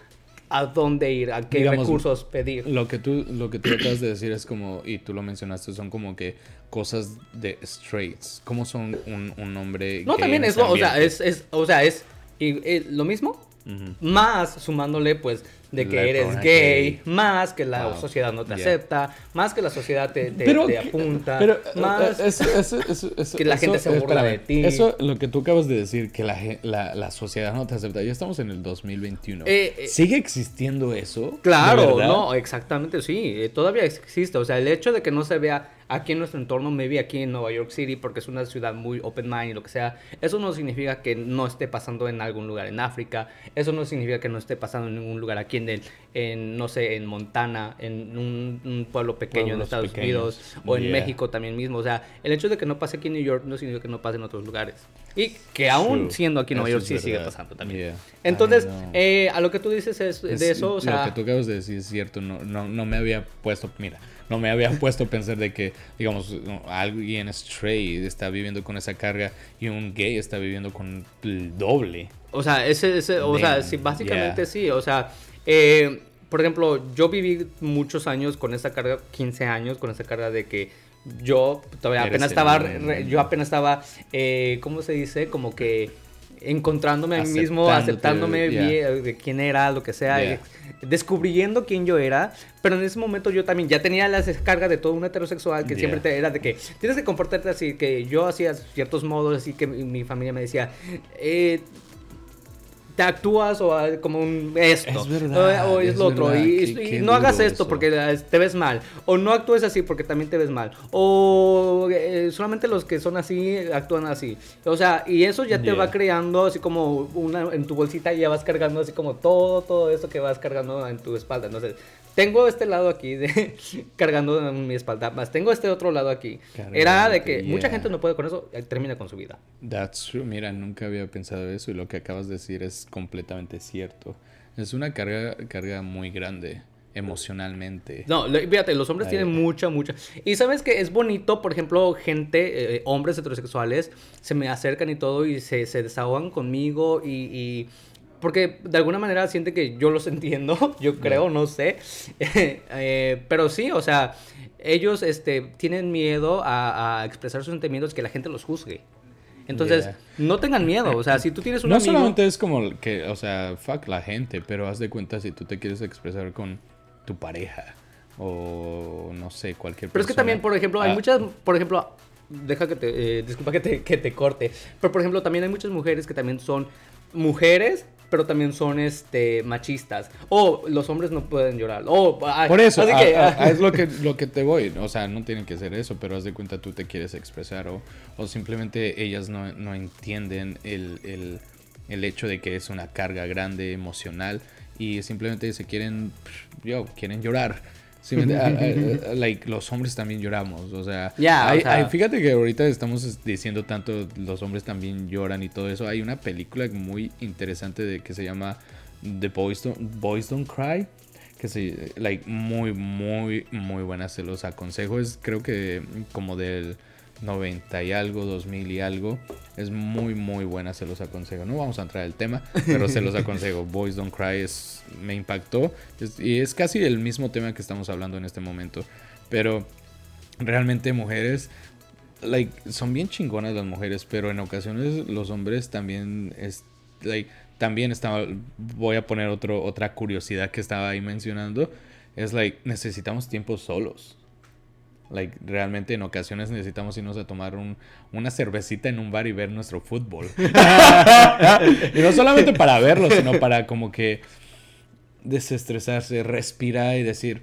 [SPEAKER 2] a dónde ir, a qué
[SPEAKER 1] Digamos,
[SPEAKER 2] recursos pedir.
[SPEAKER 1] Lo que tú, lo que tú acabas de decir es como, y tú lo mencionaste, son como que cosas de straights. ¿Cómo son un, un hombre
[SPEAKER 2] No, también es, o sea, es, es, o sea, es y- y lo mismo,
[SPEAKER 1] Ujú.
[SPEAKER 2] más sumándole pues de que
[SPEAKER 1] La
[SPEAKER 2] eres gay, más que la
[SPEAKER 1] Wow.
[SPEAKER 2] sociedad no te
[SPEAKER 1] Yeah.
[SPEAKER 2] acepta, más que la sociedad te, te-
[SPEAKER 1] Pero,
[SPEAKER 2] te apunta,
[SPEAKER 1] pero,
[SPEAKER 2] más...
[SPEAKER 1] eh, eso, eso- eso- eso-
[SPEAKER 2] que la gente se burla de ti.
[SPEAKER 1] Eso, lo que tú acabas de decir, que la, la, la sociedad no te acepta. Ya estamos en el 2021.
[SPEAKER 2] Eh, eh,
[SPEAKER 1] ¿Sigue existiendo eso? ¿De
[SPEAKER 2] Claro, no, exactamente, sí, todavía existe, o sea, el hecho de que no se vea aquí en nuestro entorno, maybe aquí en Nueva York City, porque es una ciudad muy open mind y lo que sea, eso no significa que no esté pasando en algún lugar en África, eso no significa que no esté pasando en ningún lugar aquí en, el, en no sé, en Montana, en un, un pueblo pequeño en Estados
[SPEAKER 1] pequeños,
[SPEAKER 2] Unidos o en
[SPEAKER 1] yeah.
[SPEAKER 2] México también mismo, o sea, el hecho de que no pase aquí en New York no significa que no pase en otros lugares. Y que aún
[SPEAKER 1] True.
[SPEAKER 2] siendo aquí en Nueva
[SPEAKER 1] Eso
[SPEAKER 2] York sí sigue
[SPEAKER 1] verdad.
[SPEAKER 2] pasando también.
[SPEAKER 1] Yeah.
[SPEAKER 2] Entonces, eh, a lo que tú dices es,
[SPEAKER 1] Es-
[SPEAKER 2] de eso, o sea...
[SPEAKER 1] Lo que tú acabas de decir es cierto, no, no, no me había puesto, mira, no me había puesto a pensar de que, digamos, alguien straight está viviendo con esa carga y un gay está viviendo con el doble.
[SPEAKER 2] O sea, ese, ese- o sea, sí, básicamente
[SPEAKER 1] yeah.
[SPEAKER 2] sí. O sea, eh, por ejemplo, yo viví muchos años con esa carga, 15 años, con esa carga de que yo todavía apenas estaba, yo apenas estaba, eh, ¿cómo se dice? Como que encontrándome a mí mismo, aceptándome
[SPEAKER 1] yeah.
[SPEAKER 2] bien, de quién era, lo que sea,
[SPEAKER 1] Yeah.
[SPEAKER 2] eh, descubriendo quién yo era, pero en ese momento yo también ya tenía la descarga de todo un heterosexual que
[SPEAKER 1] Yeah.
[SPEAKER 2] siempre te era de que tienes que comportarte así, que yo hacía ciertos modos, así que mi, mi familia me decía, eh, te actúas o ah, como un esto.
[SPEAKER 1] Es verdad,
[SPEAKER 2] o, o es,
[SPEAKER 1] es
[SPEAKER 2] lo otro
[SPEAKER 1] verdad,
[SPEAKER 2] y,
[SPEAKER 1] qué-
[SPEAKER 2] y
[SPEAKER 1] qué
[SPEAKER 2] no hagas esto
[SPEAKER 1] eso.
[SPEAKER 2] porque eh, te ves mal. O no actúes así porque también te ves mal. O eh, solamente los que son así actúan así. O sea y eso ya te va creando así como una en tu bolsita y ya vas cargando así como todo todo eso que vas cargando en tu espalda. Entonces tengo este lado aquí de cargando en mi espalda más tengo este otro lado aquí era de que mucha gente no puede con eso termina con su vida
[SPEAKER 1] That's true. Mira, nunca había pensado eso y lo que acabas de decir es completamente cierto. Es una carga, carga muy grande emocionalmente.
[SPEAKER 2] No, fíjate, los hombres
[SPEAKER 1] Ahí.
[SPEAKER 2] tienen mucha, mucha. Y sabes que es bonito, por ejemplo, gente, eh, hombres heterosexuales, se me acercan y todo y se, se desahogan conmigo y, y- Porque de alguna manera siente que yo los entiendo, yo creo, no sé. Eh, pero sí, o sea, ellos este, tienen miedo a, a expresar sus sentimientos que la gente los juzgue. Entonces,
[SPEAKER 1] Yeah.
[SPEAKER 2] no tengan miedo. O sea, si tú tienes un
[SPEAKER 1] No
[SPEAKER 2] amigo...
[SPEAKER 1] solamente es como que, o sea, fuck la gente, pero haz de cuenta si tú te quieres expresar con tu pareja o no sé, cualquier
[SPEAKER 2] Pero es que
[SPEAKER 1] persona.
[SPEAKER 2] también, por ejemplo, hay
[SPEAKER 1] Ah,
[SPEAKER 2] muchas, por ejemplo, deja que te, eh, disculpa que te, que te corte, pero por ejemplo, también hay muchas mujeres que también son mujeres, pero también son este machistas. O los hombres no pueden llorar. O, ay,
[SPEAKER 1] Por eso,
[SPEAKER 2] así
[SPEAKER 1] a-
[SPEAKER 2] que,
[SPEAKER 1] a- a- es lo que, lo que te voy. O sea, no tienen que ser eso, pero haz de cuenta tú te quieres expresar o, o simplemente ellas no, no entienden el, el, el hecho de que es una carga grande emocional y simplemente se quieren, yo, quieren llorar. Sí, like, los hombres también lloramos, o sea- hay- fíjate que ahorita estamos diciendo tanto los hombres también lloran y todo eso. Hay una película muy interesante de que se llama The Boys Don't, Boys Don't Cry, que se, like, muy, muy, muy buena. Se los aconsejo. Es creo que como del 90 y algo, 2000 y algo. Es muy, muy buena. Se los aconsejo. No vamos a entrar al tema, pero se los aconsejo. Boys Don't Cry es, me impactó. Es- y es casi el mismo tema que estamos hablando en este momento. Pero realmente mujeres like son bien chingonas las mujeres pero en ocasiones los hombres también es like también estaba voy a poner otro otra curiosidad que estaba ahí mencionando es like necesitamos tiempo solos like realmente en ocasiones necesitamos irnos a tomar un, una cervecita en un bar y ver nuestro fútbol. Y no solamente para verlo sino para como que desestresarse respirar y decir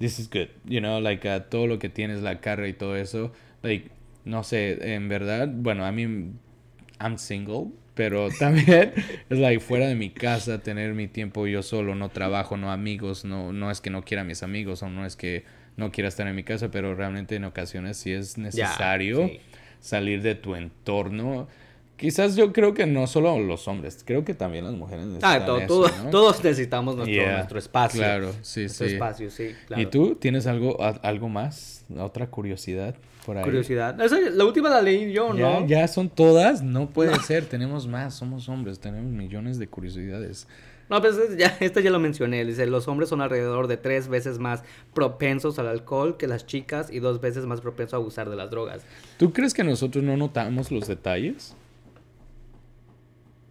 [SPEAKER 1] this is good, you know, like uh, todo lo que tienes, la carga y todo eso, like, no sé, en verdad, bueno, a mí, I'm single, pero también es like fuera de mi casa, tener mi tiempo yo solo, no trabajo, no amigos, no, no es que no quiera a mis amigos o no es que no quiera estar en mi casa, pero realmente en ocasiones sí es necesario
[SPEAKER 2] sí.
[SPEAKER 1] salir de tu entorno. Quizás yo creo que no solo los hombres, creo que también las mujeres
[SPEAKER 2] Ah,
[SPEAKER 1] necesitan
[SPEAKER 2] to-
[SPEAKER 1] eso,
[SPEAKER 2] todo-
[SPEAKER 1] ¿no?
[SPEAKER 2] todos necesitamos nuestro,
[SPEAKER 1] Yeah,
[SPEAKER 2] nuestro espacio.
[SPEAKER 1] Claro, sí,
[SPEAKER 2] Nuestro
[SPEAKER 1] sí.
[SPEAKER 2] espacio, sí, claro.
[SPEAKER 1] ¿Y tú tienes algo, a- algo más? ¿Otra curiosidad por ahí?
[SPEAKER 2] Curiosidad. Esa- la última la leí yo,
[SPEAKER 1] ¿Ya,
[SPEAKER 2] ¿no?
[SPEAKER 1] ya son todas, no puede ser, tenemos más, somos hombres, tenemos millones de curiosidades.
[SPEAKER 2] No, pues es- ya, esta ya lo mencioné. Dice, los hombres son alrededor de tres veces más propensos al alcohol que las chicas y dos veces más propensos a abusar de las drogas.
[SPEAKER 1] ¿Tú crees que nosotros no notamos los detalles?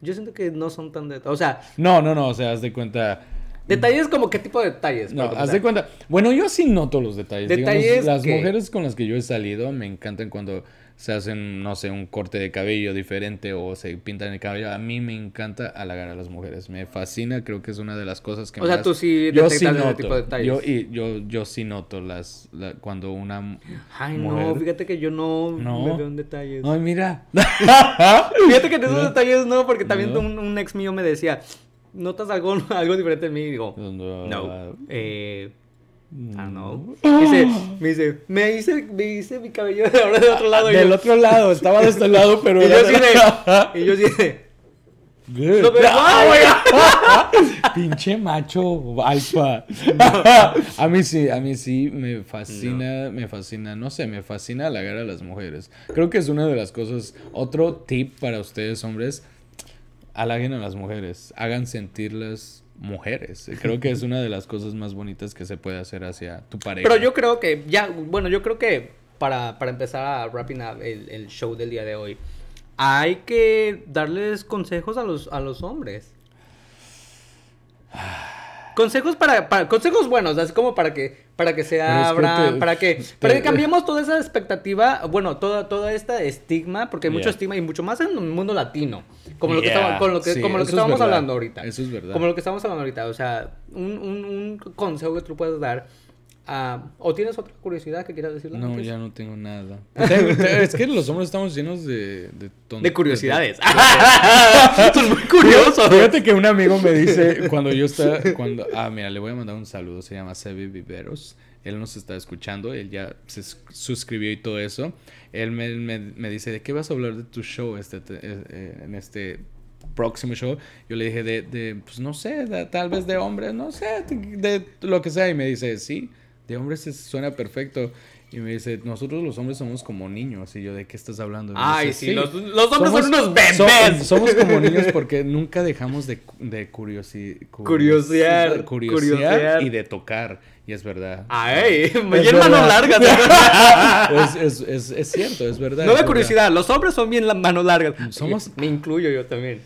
[SPEAKER 2] Yo siento que no son tan... de- O sea,
[SPEAKER 1] No, no, no, o sea, haz de cuenta...
[SPEAKER 2] detalles como qué tipo de detalles.
[SPEAKER 1] No, haz de cuenta. Bueno, yo sí noto los detalles.
[SPEAKER 2] Detalles
[SPEAKER 1] Digamos, las
[SPEAKER 2] que-
[SPEAKER 1] mujeres con las que yo he salido me encantan cuando se hacen, no sé, un corte de cabello diferente o se pintan el cabello. A mí me encanta halagar a las mujeres. Me fascina, creo que es una de las cosas que
[SPEAKER 2] O sea,
[SPEAKER 1] más-
[SPEAKER 2] tú sí
[SPEAKER 1] yo
[SPEAKER 2] detectas
[SPEAKER 1] sí noto.
[SPEAKER 2] tipo de detalles.
[SPEAKER 1] Yo, y, yo, yo sí noto las, la- cuando una
[SPEAKER 2] Ay, no,
[SPEAKER 1] mujer...
[SPEAKER 2] fíjate que yo no,
[SPEAKER 1] No.
[SPEAKER 2] me veo en detalles.
[SPEAKER 1] Ay, mira.
[SPEAKER 2] Fíjate que en esos
[SPEAKER 1] Mira.
[SPEAKER 2] detalles no, porque también
[SPEAKER 1] No.
[SPEAKER 2] un, un ex mío me decía, ¿notas algo, algo diferente en mí? Y digo,
[SPEAKER 1] No.
[SPEAKER 2] No. Ah, no. Dice, me dice, me hice, me hice mi cabello de ahora de otro lado. y
[SPEAKER 1] Del
[SPEAKER 2] yo-
[SPEAKER 1] otro lado, estaba de este lado, pero...
[SPEAKER 2] Y yo
[SPEAKER 1] de-
[SPEAKER 2] y yo
[SPEAKER 1] Good.
[SPEAKER 2] no, pero,
[SPEAKER 1] Ah. Pinche macho alfa. a mí sí, a mí sí me fascina, me fascina, no sé, me fascina halagar a las mujeres. Creo que es una de las cosas, otro tip para ustedes hombres, halaguen a las mujeres, hagan sentirlas mujeres. Creo que es una de las cosas más bonitas que se puede hacer hacia tu pareja.
[SPEAKER 2] Pero yo creo que, ya, bueno, yo creo que para, para empezar a wrapping up el, el show del día de hoy, hay que darles consejos a los, a los hombres. Consejos para, para- consejos buenos, así como para que para que se abran,
[SPEAKER 1] te-
[SPEAKER 2] para que para que cambiemos toda esa expectativa, bueno, toda toda esta estigma, porque hay mucho estigma y mucho más en el mundo latino, como lo que
[SPEAKER 1] Yeah,
[SPEAKER 2] estamos con lo que
[SPEAKER 1] sí,
[SPEAKER 2] como lo que
[SPEAKER 1] es
[SPEAKER 2] estábamos hablando ahorita.
[SPEAKER 1] Eso es verdad.
[SPEAKER 2] Como lo que estamos hablando ahorita, o sea, un, un, un consejo que tú puedes dar ah, o tienes otra curiosidad que quieras decirle
[SPEAKER 1] No,
[SPEAKER 2] antes?
[SPEAKER 1] ya no tengo nada. Es que los hombres estamos llenos de... De, ton-
[SPEAKER 2] de curiosidades.
[SPEAKER 1] de-
[SPEAKER 2] Son muy curiosos.
[SPEAKER 1] Fíjate que un amigo me dice cuando yo estaba, cuando, ah, mira, le voy a mandar un saludo, se llama Sebi Viveros, él nos está escuchando, él ya se suscribió y todo eso, él me, me, me dice, ¿de qué vas a hablar de tu show este, te- eh, eh, en este próximo show? Yo le dije, de, de pues no sé, de- tal vez de hombres, no sé, de, de lo que sea, y me dice, sí, de hombres es- suena perfecto. Y me dice, nosotros los hombres somos como niños. Y yo, ¿de qué estás hablando?
[SPEAKER 2] Ay,
[SPEAKER 1] dice,
[SPEAKER 2] sí, los, los hombres son unos bebés.
[SPEAKER 1] somos, somos como niños porque nunca dejamos de, de curiosi- curi-
[SPEAKER 2] Curiosear,
[SPEAKER 1] curiosear
[SPEAKER 2] curiosear.
[SPEAKER 1] y de tocar. Y es verdad.
[SPEAKER 2] Ay, me
[SPEAKER 1] Es verdad.
[SPEAKER 2] largas.
[SPEAKER 1] es, es, es, es cierto, es verdad.
[SPEAKER 2] No de curiosidad, los hombres son bien las manos largas.
[SPEAKER 1] Somos-
[SPEAKER 2] Me incluyo yo también.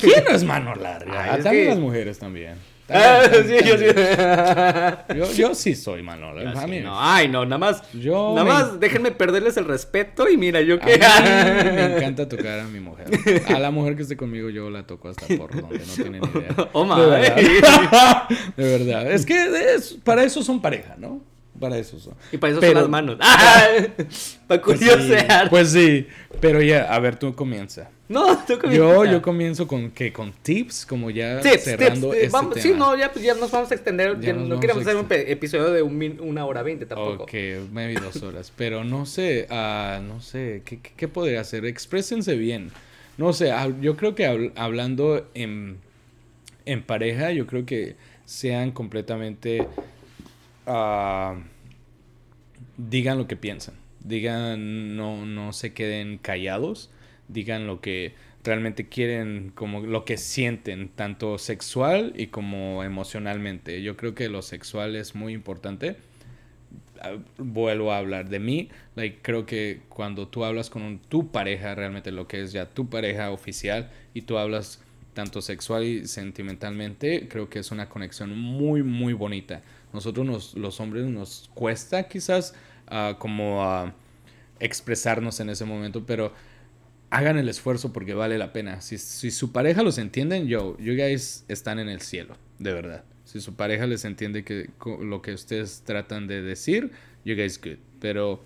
[SPEAKER 1] ¿Quién no es mano larga?
[SPEAKER 2] Ay,
[SPEAKER 1] también
[SPEAKER 2] que-
[SPEAKER 1] las mujeres también.
[SPEAKER 2] Yo sí.
[SPEAKER 1] Yo, soy mano larga. A
[SPEAKER 2] Así,
[SPEAKER 1] mí-
[SPEAKER 2] no, ay, no, nada más.
[SPEAKER 1] Yo
[SPEAKER 2] nada
[SPEAKER 1] me-
[SPEAKER 2] más déjenme perderles el respeto y mira, yo que.
[SPEAKER 1] me encanta tocar a mi mujer. A la mujer que esté conmigo yo la toco hasta por donde no tienen idea.
[SPEAKER 2] Oh,
[SPEAKER 1] De verdad. De verdad. Es que es- para eso son pareja, ¿no? Para eso son.
[SPEAKER 2] Y para eso
[SPEAKER 1] Pero-
[SPEAKER 2] son las manos. para
[SPEAKER 1] Pues sí,
[SPEAKER 2] curiosear.
[SPEAKER 1] Pues sí. Pero ya, a ver, tú comienza.
[SPEAKER 2] No, tú comienza.
[SPEAKER 1] Yo, yo comienzo con que con tips, como ya
[SPEAKER 2] Tips,
[SPEAKER 1] cerrando
[SPEAKER 2] tips, eh,
[SPEAKER 1] este
[SPEAKER 2] vamos,
[SPEAKER 1] tema.
[SPEAKER 2] Sí, no, ya, pues, ya nos vamos a extender.
[SPEAKER 1] Ya
[SPEAKER 2] ya
[SPEAKER 1] nos
[SPEAKER 2] no queremos hacer un episodio de un una hora veinte tampoco.
[SPEAKER 1] Ok, maybe dos horas. Pero no sé, ah, no sé, ¿qué, qué, qué podría hacer? Exprésense bien. No sé, yo creo que habl- hablando en, en pareja, yo creo que sean completamente... ah, digan lo que piensan. Digan, no, no se queden callados. Digan lo que realmente quieren, como lo que sienten, tanto sexual y como emocionalmente. Yo creo que lo sexual es muy importante ah, vuelvo a hablar de mí. Like, creo que cuando tú hablas con tu pareja, realmente lo que es ya tu pareja oficial, y tú hablas tanto sexual y sentimentalmente, creo que es una conexión muy, muy bonita. Nosotros nos- los hombres nos cuesta quizás ah, como ah, expresarnos en ese momento, pero hagan el esfuerzo porque vale la pena. Si, si su pareja los entiende, yo, you guys están en el cielo, de verdad. Si su pareja les entiende que lo que ustedes tratan de decir, you guys good. Pero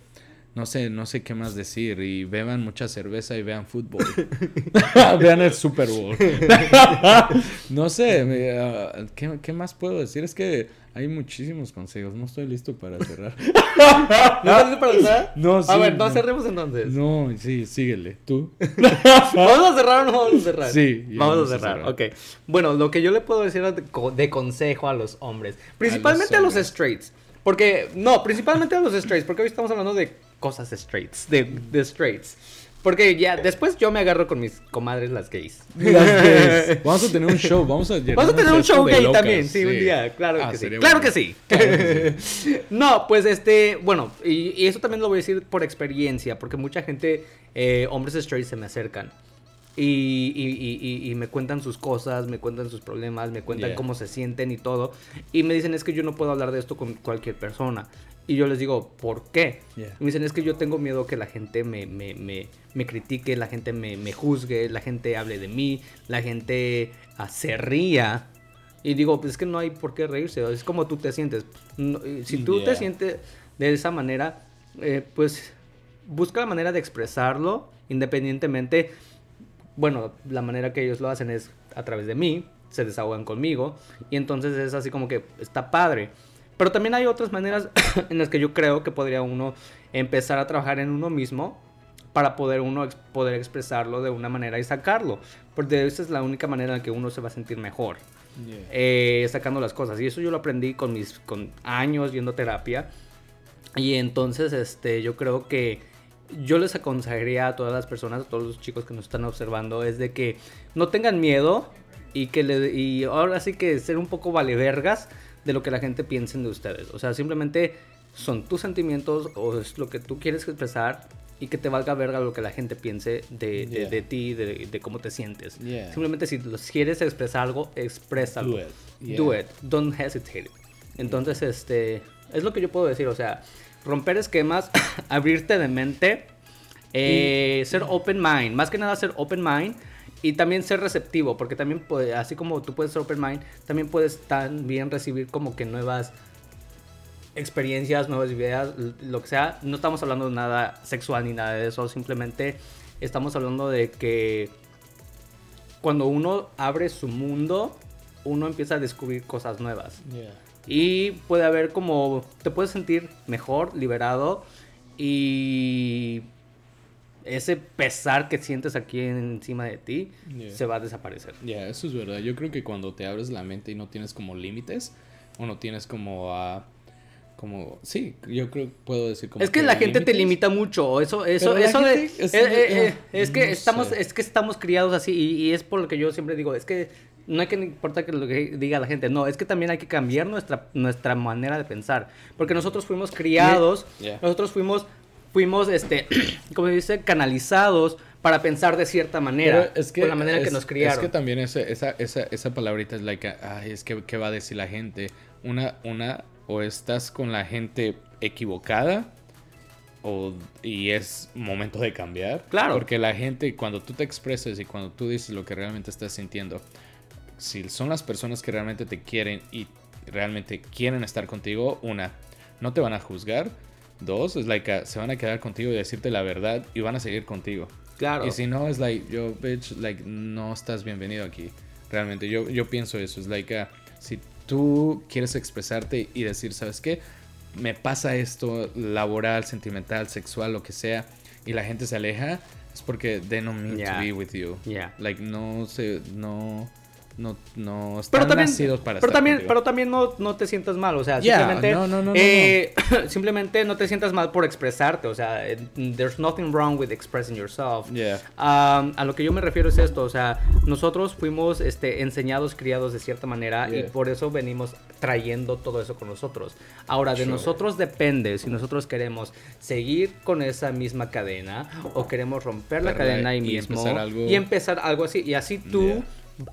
[SPEAKER 1] no sé, no sé qué más decir. Y beban mucha cerveza y vean fútbol. vean el Super Bowl. no sé, me, ah, ¿qué, ¿qué más puedo decir? Es que hay muchísimos consejos. No estoy listo para cerrar.
[SPEAKER 2] ¿No estás listo para cerrar?
[SPEAKER 1] No, sí,
[SPEAKER 2] A ver, no
[SPEAKER 1] no.
[SPEAKER 2] cerremos entonces.
[SPEAKER 1] No, sí, síguele. ¿Tú?
[SPEAKER 2] ¿Vamos a cerrar o no vamos a cerrar?
[SPEAKER 1] Sí,
[SPEAKER 2] vamos,
[SPEAKER 1] vamos
[SPEAKER 2] a
[SPEAKER 1] a
[SPEAKER 2] cerrar.
[SPEAKER 1] cerrar.
[SPEAKER 2] Ok. Bueno, lo que yo le puedo decir de, co- de consejo a los hombres, principalmente a los,
[SPEAKER 1] hombres.
[SPEAKER 2] straights, porque, no, principalmente a los straights, porque hoy estamos hablando de cosas straights, de, de straights. Porque ya, después yo me agarro con mis comadres las gays.
[SPEAKER 1] Las gays. Vamos a tener un show. Vamos a,
[SPEAKER 2] Vamos a tener un show gay
[SPEAKER 1] locas,
[SPEAKER 2] también, sí, un día, claro
[SPEAKER 1] Ah,
[SPEAKER 2] que sí. Claro que sí. No, pues este, bueno, y, y eso también lo voy a decir por experiencia, porque mucha gente, eh, hombres straight se me acercan. Y, y- y- y- y me cuentan sus cosas, me cuentan sus problemas, me cuentan
[SPEAKER 1] Yeah.
[SPEAKER 2] cómo se sienten y todo. Y me dicen, es que yo no puedo hablar de esto con cualquier persona. Y yo les digo, ¿por qué?
[SPEAKER 1] Yeah.
[SPEAKER 2] Y me dicen, es que yo tengo miedo que la gente me, me, me, me critique, la gente me, juzgue, la gente hable de mí, la gente ah, se ría. Y digo, pues es que no hay por qué reírse, es como tú te sientes. No, si tú te sientes de esa manera, eh, pues busca la manera de expresarlo independientemente. Bueno, la manera que ellos lo hacen es a través de mí, se desahogan conmigo y entonces es así como que está padre. Pero también hay otras maneras en las que yo creo que podría uno empezar a trabajar en uno mismo para poder uno ex- poder expresarlo de una manera y sacarlo. Porque esa es la única manera en la que uno se va a sentir mejor
[SPEAKER 1] Yeah.
[SPEAKER 2] eh, sacando las cosas. Y eso yo lo aprendí con mis con años yendo a terapia. Y entonces, este, yo creo que yo les aconsejaría a todas las personas, a todos los chicos que nos están observando, es de que no tengan miedo y que le, y ahora sí que ser un poco valevergas de lo que la gente piense de ustedes. O sea, simplemente son tus sentimientos o es lo que tú quieres expresar y que te valga verga lo que la gente piense de, de-
[SPEAKER 1] Yeah.
[SPEAKER 2] de ti, de, de cómo te sientes.
[SPEAKER 1] Yeah.
[SPEAKER 2] Simplemente si quieres expresar algo, exprésalo.
[SPEAKER 1] Do it. Yeah.
[SPEAKER 2] Do it. Don't hesitate. Entonces, este, es lo que yo puedo decir. O sea, romper esquemas, abrirte de mente, eh, ser open mind. Más que nada ser open mind y también ser receptivo. Porque también, puede, así como tú puedes ser open mind, también puedes también recibir como que nuevas experiencias, nuevas ideas, lo que sea. No estamos hablando de nada sexual ni nada de eso. Simplemente estamos hablando de que cuando uno abre su mundo, uno empieza a descubrir cosas nuevas.
[SPEAKER 1] Yeah.
[SPEAKER 2] Y puede haber como, te puedes sentir mejor, liberado y ese pesar que sientes aquí encima de ti
[SPEAKER 1] Yeah.
[SPEAKER 2] se va a desaparecer.
[SPEAKER 1] Ya, eso es verdad. Yo creo que cuando te abres la mente y no tienes como límites, o no tienes como a... como... Sí, yo creo puedo decir como...
[SPEAKER 2] Es que la gente te limita mucho, eso, eso, eso de,
[SPEAKER 1] gente es-
[SPEAKER 2] eh, eh, eh,
[SPEAKER 1] no
[SPEAKER 2] es que estamos,
[SPEAKER 1] sé.
[SPEAKER 2] es que estamos criados así y, y es por lo que yo siempre digo, es que no hay que importa que lo que diga la gente, no, es que también hay que cambiar nuestra, nuestra manera de pensar, porque nosotros fuimos criados,
[SPEAKER 1] Yeah.
[SPEAKER 2] nosotros fuimos, fuimos, este, como se dice, canalizados para pensar de cierta manera,
[SPEAKER 1] es que
[SPEAKER 2] con la manera que nos criaron.
[SPEAKER 1] Es que también ese- esa, esa, esa palabrita es like, ay, es que, ¿qué va a decir la gente? Una, una, o estás con la gente equivocada, o, y es momento de cambiar.
[SPEAKER 2] Claro.
[SPEAKER 1] Porque la gente, cuando tú te expresas y cuando tú dices lo que realmente estás sintiendo, si son las personas que realmente te quieren y realmente quieren estar contigo, una, no te van a juzgar. Dos, es like, a- se van a quedar contigo y decirte la verdad y van a seguir contigo.
[SPEAKER 2] claro.
[SPEAKER 1] Y si no, es like, yo, bitch, like, no estás bienvenido aquí. Realmente, yo, yo pienso eso. Es like, ah, si tú quieres expresarte y decir, ¿sabes qué? Me pasa esto laboral, sentimental, sexual, lo que sea, y la gente se aleja, es porque they don't mean
[SPEAKER 2] Yeah.
[SPEAKER 1] to be with you.
[SPEAKER 2] Yeah.
[SPEAKER 1] Like, no se, no, no, no están
[SPEAKER 2] pero también,
[SPEAKER 1] nacidos para
[SPEAKER 2] pero
[SPEAKER 1] estar
[SPEAKER 2] también,
[SPEAKER 1] contigo.
[SPEAKER 2] pero también no, no te sientas mal, o sea,
[SPEAKER 1] Yeah,
[SPEAKER 2] simplemente,
[SPEAKER 1] no, no, no, no,
[SPEAKER 2] eh, simplemente no te sientas mal por expresarte, o sea, there's nothing wrong with expressing yourself.
[SPEAKER 1] Yeah.
[SPEAKER 2] Um, a lo que yo me refiero es esto, o sea, nosotros fuimos este, enseñados, criados de cierta manera y
[SPEAKER 1] Yeah.
[SPEAKER 2] por eso venimos trayendo todo eso con nosotros. Ahora, de
[SPEAKER 1] Sure.
[SPEAKER 2] nosotros depende si nosotros queremos seguir con esa misma cadena o queremos romper la cadena ahí
[SPEAKER 1] y
[SPEAKER 2] mismo
[SPEAKER 1] empezar algo-
[SPEAKER 2] y empezar algo así. Y así tú.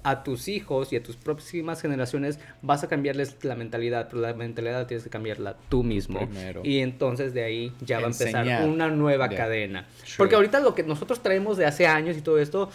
[SPEAKER 2] A tus hijos y a tus próximas generaciones vas a cambiarles la mentalidad, pero la mentalidad tienes que cambiarla tú mismo.
[SPEAKER 1] Primero.
[SPEAKER 2] Y entonces de ahí ya va a empezar una nueva
[SPEAKER 1] Yeah.
[SPEAKER 2] cadena. Porque ahorita lo que nosotros traemos de hace años y todo esto,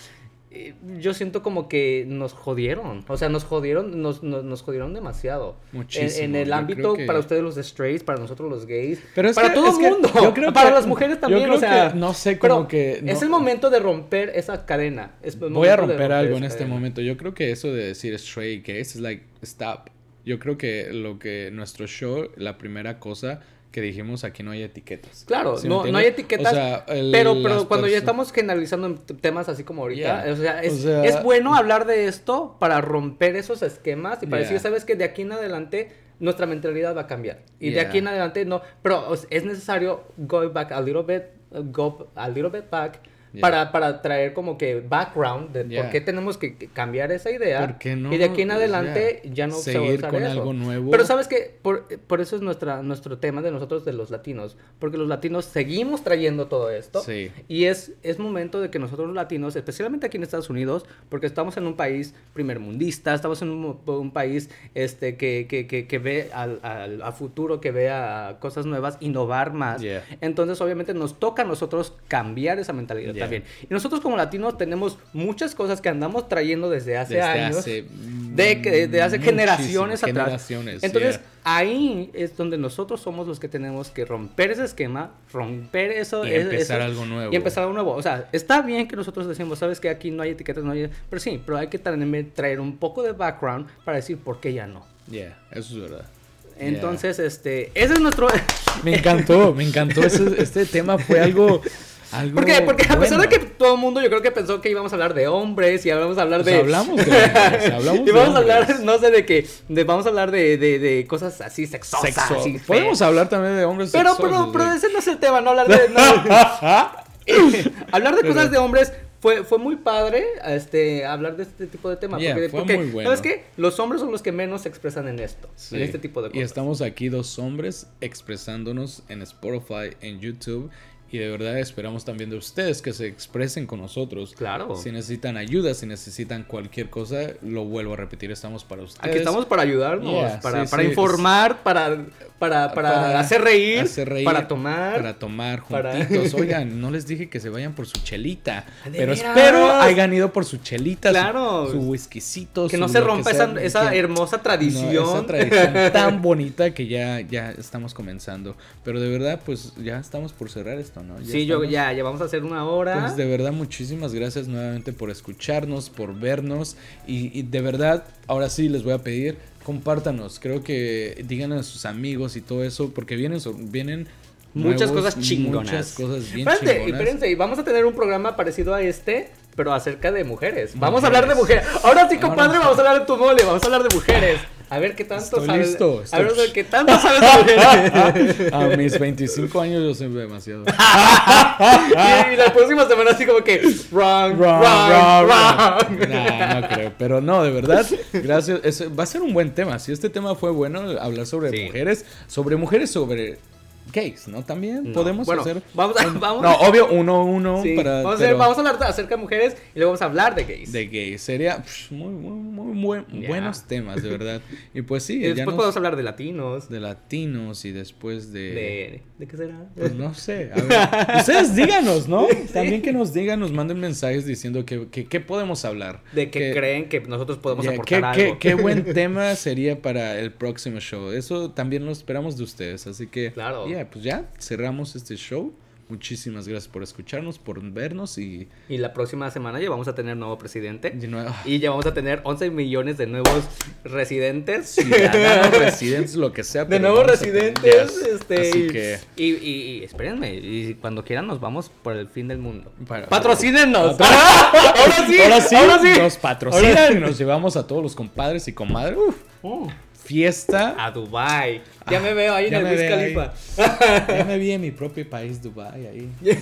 [SPEAKER 2] yo siento como que nos jodieron. O sea, nos jodieron, nos, nos, nos jodieron demasiado.
[SPEAKER 1] Muchísimo,
[SPEAKER 2] En, el ámbito,
[SPEAKER 1] que-
[SPEAKER 2] para ustedes los straights, para nosotros los gays,
[SPEAKER 1] Pero es
[SPEAKER 2] para
[SPEAKER 1] que-
[SPEAKER 2] todo el mundo.
[SPEAKER 1] yo creo
[SPEAKER 2] para
[SPEAKER 1] que-
[SPEAKER 2] las mujeres
[SPEAKER 1] yo
[SPEAKER 2] también,
[SPEAKER 1] creo
[SPEAKER 2] o sea.
[SPEAKER 1] que, no sé,
[SPEAKER 2] pero
[SPEAKER 1] como que
[SPEAKER 2] Es el momento de romper esa cadena. Es
[SPEAKER 1] Voy a romper algo en este
[SPEAKER 2] cadena.
[SPEAKER 1] momento. Yo creo que eso de decir straight gays es like, stop. Yo creo que lo que nuestro show, la primera cosa que dijimos, aquí no hay etiquetas.
[SPEAKER 2] Claro,
[SPEAKER 1] ¿Sí me
[SPEAKER 2] no, no hay etiquetas.
[SPEAKER 1] O sea, el-
[SPEAKER 2] pero pero cuando ya estamos generalizando en temas así como ahorita,
[SPEAKER 1] Yeah.
[SPEAKER 2] o, sea, es,
[SPEAKER 1] O sea-
[SPEAKER 2] es bueno hablar de esto para romper esos esquemas y para
[SPEAKER 1] Yeah.
[SPEAKER 2] decir, sabes que de aquí en adelante nuestra mentalidad va a cambiar. Y de aquí en adelante no, pero o sea, es necesario go back a little bit, go a little bit back.
[SPEAKER 1] Yeah.
[SPEAKER 2] Para, para traer como que background de
[SPEAKER 1] Yeah.
[SPEAKER 2] por qué tenemos que cambiar esa idea.
[SPEAKER 1] ¿Por qué no?
[SPEAKER 2] Y de aquí en
[SPEAKER 1] Yeah.
[SPEAKER 2] adelante ya no se va a
[SPEAKER 1] Seguir
[SPEAKER 2] usar
[SPEAKER 1] con
[SPEAKER 2] eso.
[SPEAKER 1] algo nuevo.
[SPEAKER 2] Pero sabes que por, por eso es nuestra, nuestro tema de nosotros, de los latinos. Porque los latinos seguimos trayendo todo esto.
[SPEAKER 1] Sí.
[SPEAKER 2] Y es, es momento de que nosotros los latinos, especialmente aquí en Estados Unidos, porque estamos en un país primermundista, estamos en un, un país este, que, que, que, que ve al, al- a futuro, que ve a cosas nuevas, innovar más. Entonces, obviamente, nos toca a nosotros cambiar esa mentalidad
[SPEAKER 1] Yeah.
[SPEAKER 2] también. Y nosotros como latinos tenemos muchas cosas que andamos trayendo desde hace
[SPEAKER 1] Desde
[SPEAKER 2] años.
[SPEAKER 1] hace,
[SPEAKER 2] de, que- de hace generaciones atrás.
[SPEAKER 1] generaciones,
[SPEAKER 2] Entonces,
[SPEAKER 1] yeah.
[SPEAKER 2] ahí es donde nosotros somos los que tenemos que romper ese esquema, romper eso.
[SPEAKER 1] Y empezar
[SPEAKER 2] eso-
[SPEAKER 1] algo nuevo.
[SPEAKER 2] Y empezar algo nuevo. O sea, está bien que nosotros decimos, sabes que aquí no hay etiquetas, no hay... Pero sí, pero hay que también traer un poco de background para decir por qué ya no.
[SPEAKER 1] Yeah, eso es verdad.
[SPEAKER 2] Entonces, este, ese es nuestro...
[SPEAKER 1] Me encantó, me encantó. Ese- este tema fue algo. Algo
[SPEAKER 2] Porque, porque a pesar de
[SPEAKER 1] bueno.
[SPEAKER 2] que todo el mundo yo creo que pensó que íbamos a hablar de hombres y íbamos a hablar
[SPEAKER 1] Pues
[SPEAKER 2] de...
[SPEAKER 1] hablamos de hombres, hablamos
[SPEAKER 2] y
[SPEAKER 1] de
[SPEAKER 2] vamos a hablar, no sé de qué, de, vamos a hablar de, de, de cosas así sexosas.
[SPEAKER 1] Sexo.
[SPEAKER 2] así
[SPEAKER 1] Podemos hablar también de hombres
[SPEAKER 2] Pero,
[SPEAKER 1] sexosos,
[SPEAKER 2] pero, pero ese no es el tema, no hablar de... no. hablar de cosas de hombres fue, fue muy padre, este, hablar de este tipo de temas.
[SPEAKER 1] Yeah,
[SPEAKER 2] porque,
[SPEAKER 1] fue
[SPEAKER 2] porque,
[SPEAKER 1] muy bueno.
[SPEAKER 2] ¿sabes qué? Los hombres son los que menos se expresan en esto,
[SPEAKER 1] Sí.
[SPEAKER 2] en este tipo de
[SPEAKER 1] Y
[SPEAKER 2] cosas.
[SPEAKER 1] estamos aquí dos hombres expresándonos en Spotify, en YouTube. Y de verdad esperamos también de ustedes que se expresen con nosotros.
[SPEAKER 2] Claro.
[SPEAKER 1] Si necesitan ayuda, si necesitan cualquier cosa, lo vuelvo a repetir, estamos para ustedes.
[SPEAKER 2] Aquí estamos para ayudarnos,
[SPEAKER 1] Yeah,
[SPEAKER 2] para,
[SPEAKER 1] sí,
[SPEAKER 2] para
[SPEAKER 1] sí,
[SPEAKER 2] informar, para, para, para, hacer, reír,
[SPEAKER 1] hacer reír,
[SPEAKER 2] para tomar.
[SPEAKER 1] para tomar
[SPEAKER 2] para-
[SPEAKER 1] juntitos. Oigan, no les dije que se vayan por su chelita,
[SPEAKER 2] ¿De
[SPEAKER 1] pero
[SPEAKER 2] veras?
[SPEAKER 1] espero hayan ido por su chelita, su-
[SPEAKER 2] Claro.
[SPEAKER 1] su, whiskycito,
[SPEAKER 2] que
[SPEAKER 1] su
[SPEAKER 2] no se rompa
[SPEAKER 1] sea,
[SPEAKER 2] esa, esa
[SPEAKER 1] que-
[SPEAKER 2] hermosa
[SPEAKER 1] no,
[SPEAKER 2] tradición.
[SPEAKER 1] esa tradición tan bonita que ya, ya estamos comenzando. Pero de verdad, pues ya estamos por cerrar esto, ¿no?
[SPEAKER 2] sí, yo
[SPEAKER 1] estamos.
[SPEAKER 2] ya, ya vamos a hacer una hora.
[SPEAKER 1] Entonces, de verdad, muchísimas gracias nuevamente por escucharnos, por vernos. Y, y de verdad, ahora sí les voy a pedir, compártanos. Creo que digan a sus amigos y todo eso, porque vienen, vienen
[SPEAKER 2] Muchas
[SPEAKER 1] nuevos,
[SPEAKER 2] cosas chingonas.
[SPEAKER 1] Muchas cosas bien
[SPEAKER 2] Espérate,
[SPEAKER 1] chingonas.
[SPEAKER 2] espérense, y vamos a tener un programa parecido a este, pero acerca de mujeres. Vamos a
[SPEAKER 1] Mujeres.
[SPEAKER 2] hablar de mujeres. Ahora sí,
[SPEAKER 1] Ahora
[SPEAKER 2] compadre,
[SPEAKER 1] sí.
[SPEAKER 2] vamos a hablar de tu mole, vamos a hablar de mujeres. A ver qué tanto
[SPEAKER 1] Estoy
[SPEAKER 2] sabes.
[SPEAKER 1] listo,
[SPEAKER 2] A ver
[SPEAKER 1] estoy-
[SPEAKER 2] qué tanto sabes de.
[SPEAKER 1] A mis 25 años yo sé demasiado.
[SPEAKER 2] y, y la próxima semana así como que wrong, wrong, wrong.
[SPEAKER 1] Nah, no creo. Pero no, de verdad, gracias. Es- va a ser un buen tema. Si este tema fue bueno, hablar sobre
[SPEAKER 2] Sí.
[SPEAKER 1] mujeres, sobre mujeres, sobre gays, ¿no? También
[SPEAKER 2] No,
[SPEAKER 1] podemos
[SPEAKER 2] bueno,
[SPEAKER 1] hacer.
[SPEAKER 2] vamos a- vamos
[SPEAKER 1] no,
[SPEAKER 2] a-
[SPEAKER 1] obvio, uno, uno.
[SPEAKER 2] Sí,
[SPEAKER 1] para,
[SPEAKER 2] vamos, a hacer-
[SPEAKER 1] pero
[SPEAKER 2] vamos a hablar acerca de mujeres y luego vamos a hablar de gays.
[SPEAKER 1] De gays. Sería muy, muy, muy buen- buenos temas, de verdad. Y pues sí,
[SPEAKER 2] y
[SPEAKER 1] ya
[SPEAKER 2] después
[SPEAKER 1] nos-
[SPEAKER 2] podemos hablar de latinos.
[SPEAKER 1] de latinos y después de.
[SPEAKER 2] De, ¿De qué será?
[SPEAKER 1] Pues no sé. A ver, ustedes díganos, ¿no? También que nos digan, nos manden mensajes diciendo que, que- qué podemos hablar.
[SPEAKER 2] De que,
[SPEAKER 1] Que-
[SPEAKER 2] creen que nosotros podemos
[SPEAKER 1] ya,
[SPEAKER 2] aportar
[SPEAKER 1] qué,
[SPEAKER 2] algo.
[SPEAKER 1] qué- qué buen tema sería para el próximo show. Eso también lo esperamos de ustedes. Así que,
[SPEAKER 2] Claro.
[SPEAKER 1] ya, pues ya cerramos este show. Muchísimas gracias por escucharnos, por vernos y.
[SPEAKER 2] Y la próxima semana ya vamos a tener nuevo presidente.
[SPEAKER 1] y
[SPEAKER 2] Y ya vamos a tener 11 millones de nuevos residentes.
[SPEAKER 1] ciudadanos, residentes, lo que sea.
[SPEAKER 2] De nuevos residentes.
[SPEAKER 1] Yes.
[SPEAKER 2] Este,
[SPEAKER 1] Así
[SPEAKER 2] y,
[SPEAKER 1] que.
[SPEAKER 2] y, y- y espérenme, y cuando quieran nos vamos por el fin del mundo.
[SPEAKER 1] Para-
[SPEAKER 2] ¡Patrocínenos!
[SPEAKER 1] Ahora
[SPEAKER 2] ahora sí,
[SPEAKER 1] ahora sí,
[SPEAKER 2] ahora sí.
[SPEAKER 1] nos patrocinan, nos llevamos a todos los compadres y comadres. Uf,
[SPEAKER 2] Oh,
[SPEAKER 1] fiesta.
[SPEAKER 2] a Dubai. Ya me veo ahí en el Wiz. Khalifa.
[SPEAKER 1] Ya me vi en mi propio país, Dubai, ahí.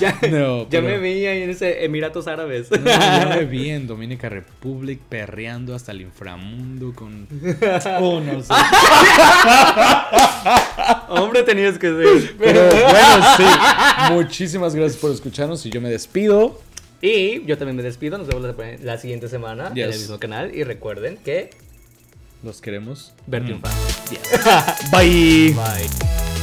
[SPEAKER 2] ya
[SPEAKER 1] No,
[SPEAKER 2] ya me vi ahí en ese Emiratos Árabes.
[SPEAKER 1] No, ya me vi en Dominica Republic perreando hasta el inframundo con. Oh, no sé.
[SPEAKER 2] Hombre, tenías que ser.
[SPEAKER 1] Pero bueno, sí. Muchísimas gracias por escucharnos y yo me despido.
[SPEAKER 2] Y yo también me despido. Nos vemos la, la siguiente semana en el mismo canal. Y recuerden que
[SPEAKER 1] Los queremos.
[SPEAKER 2] ver
[SPEAKER 1] Mm.
[SPEAKER 2] triunfar.
[SPEAKER 1] Bye.
[SPEAKER 2] Bye.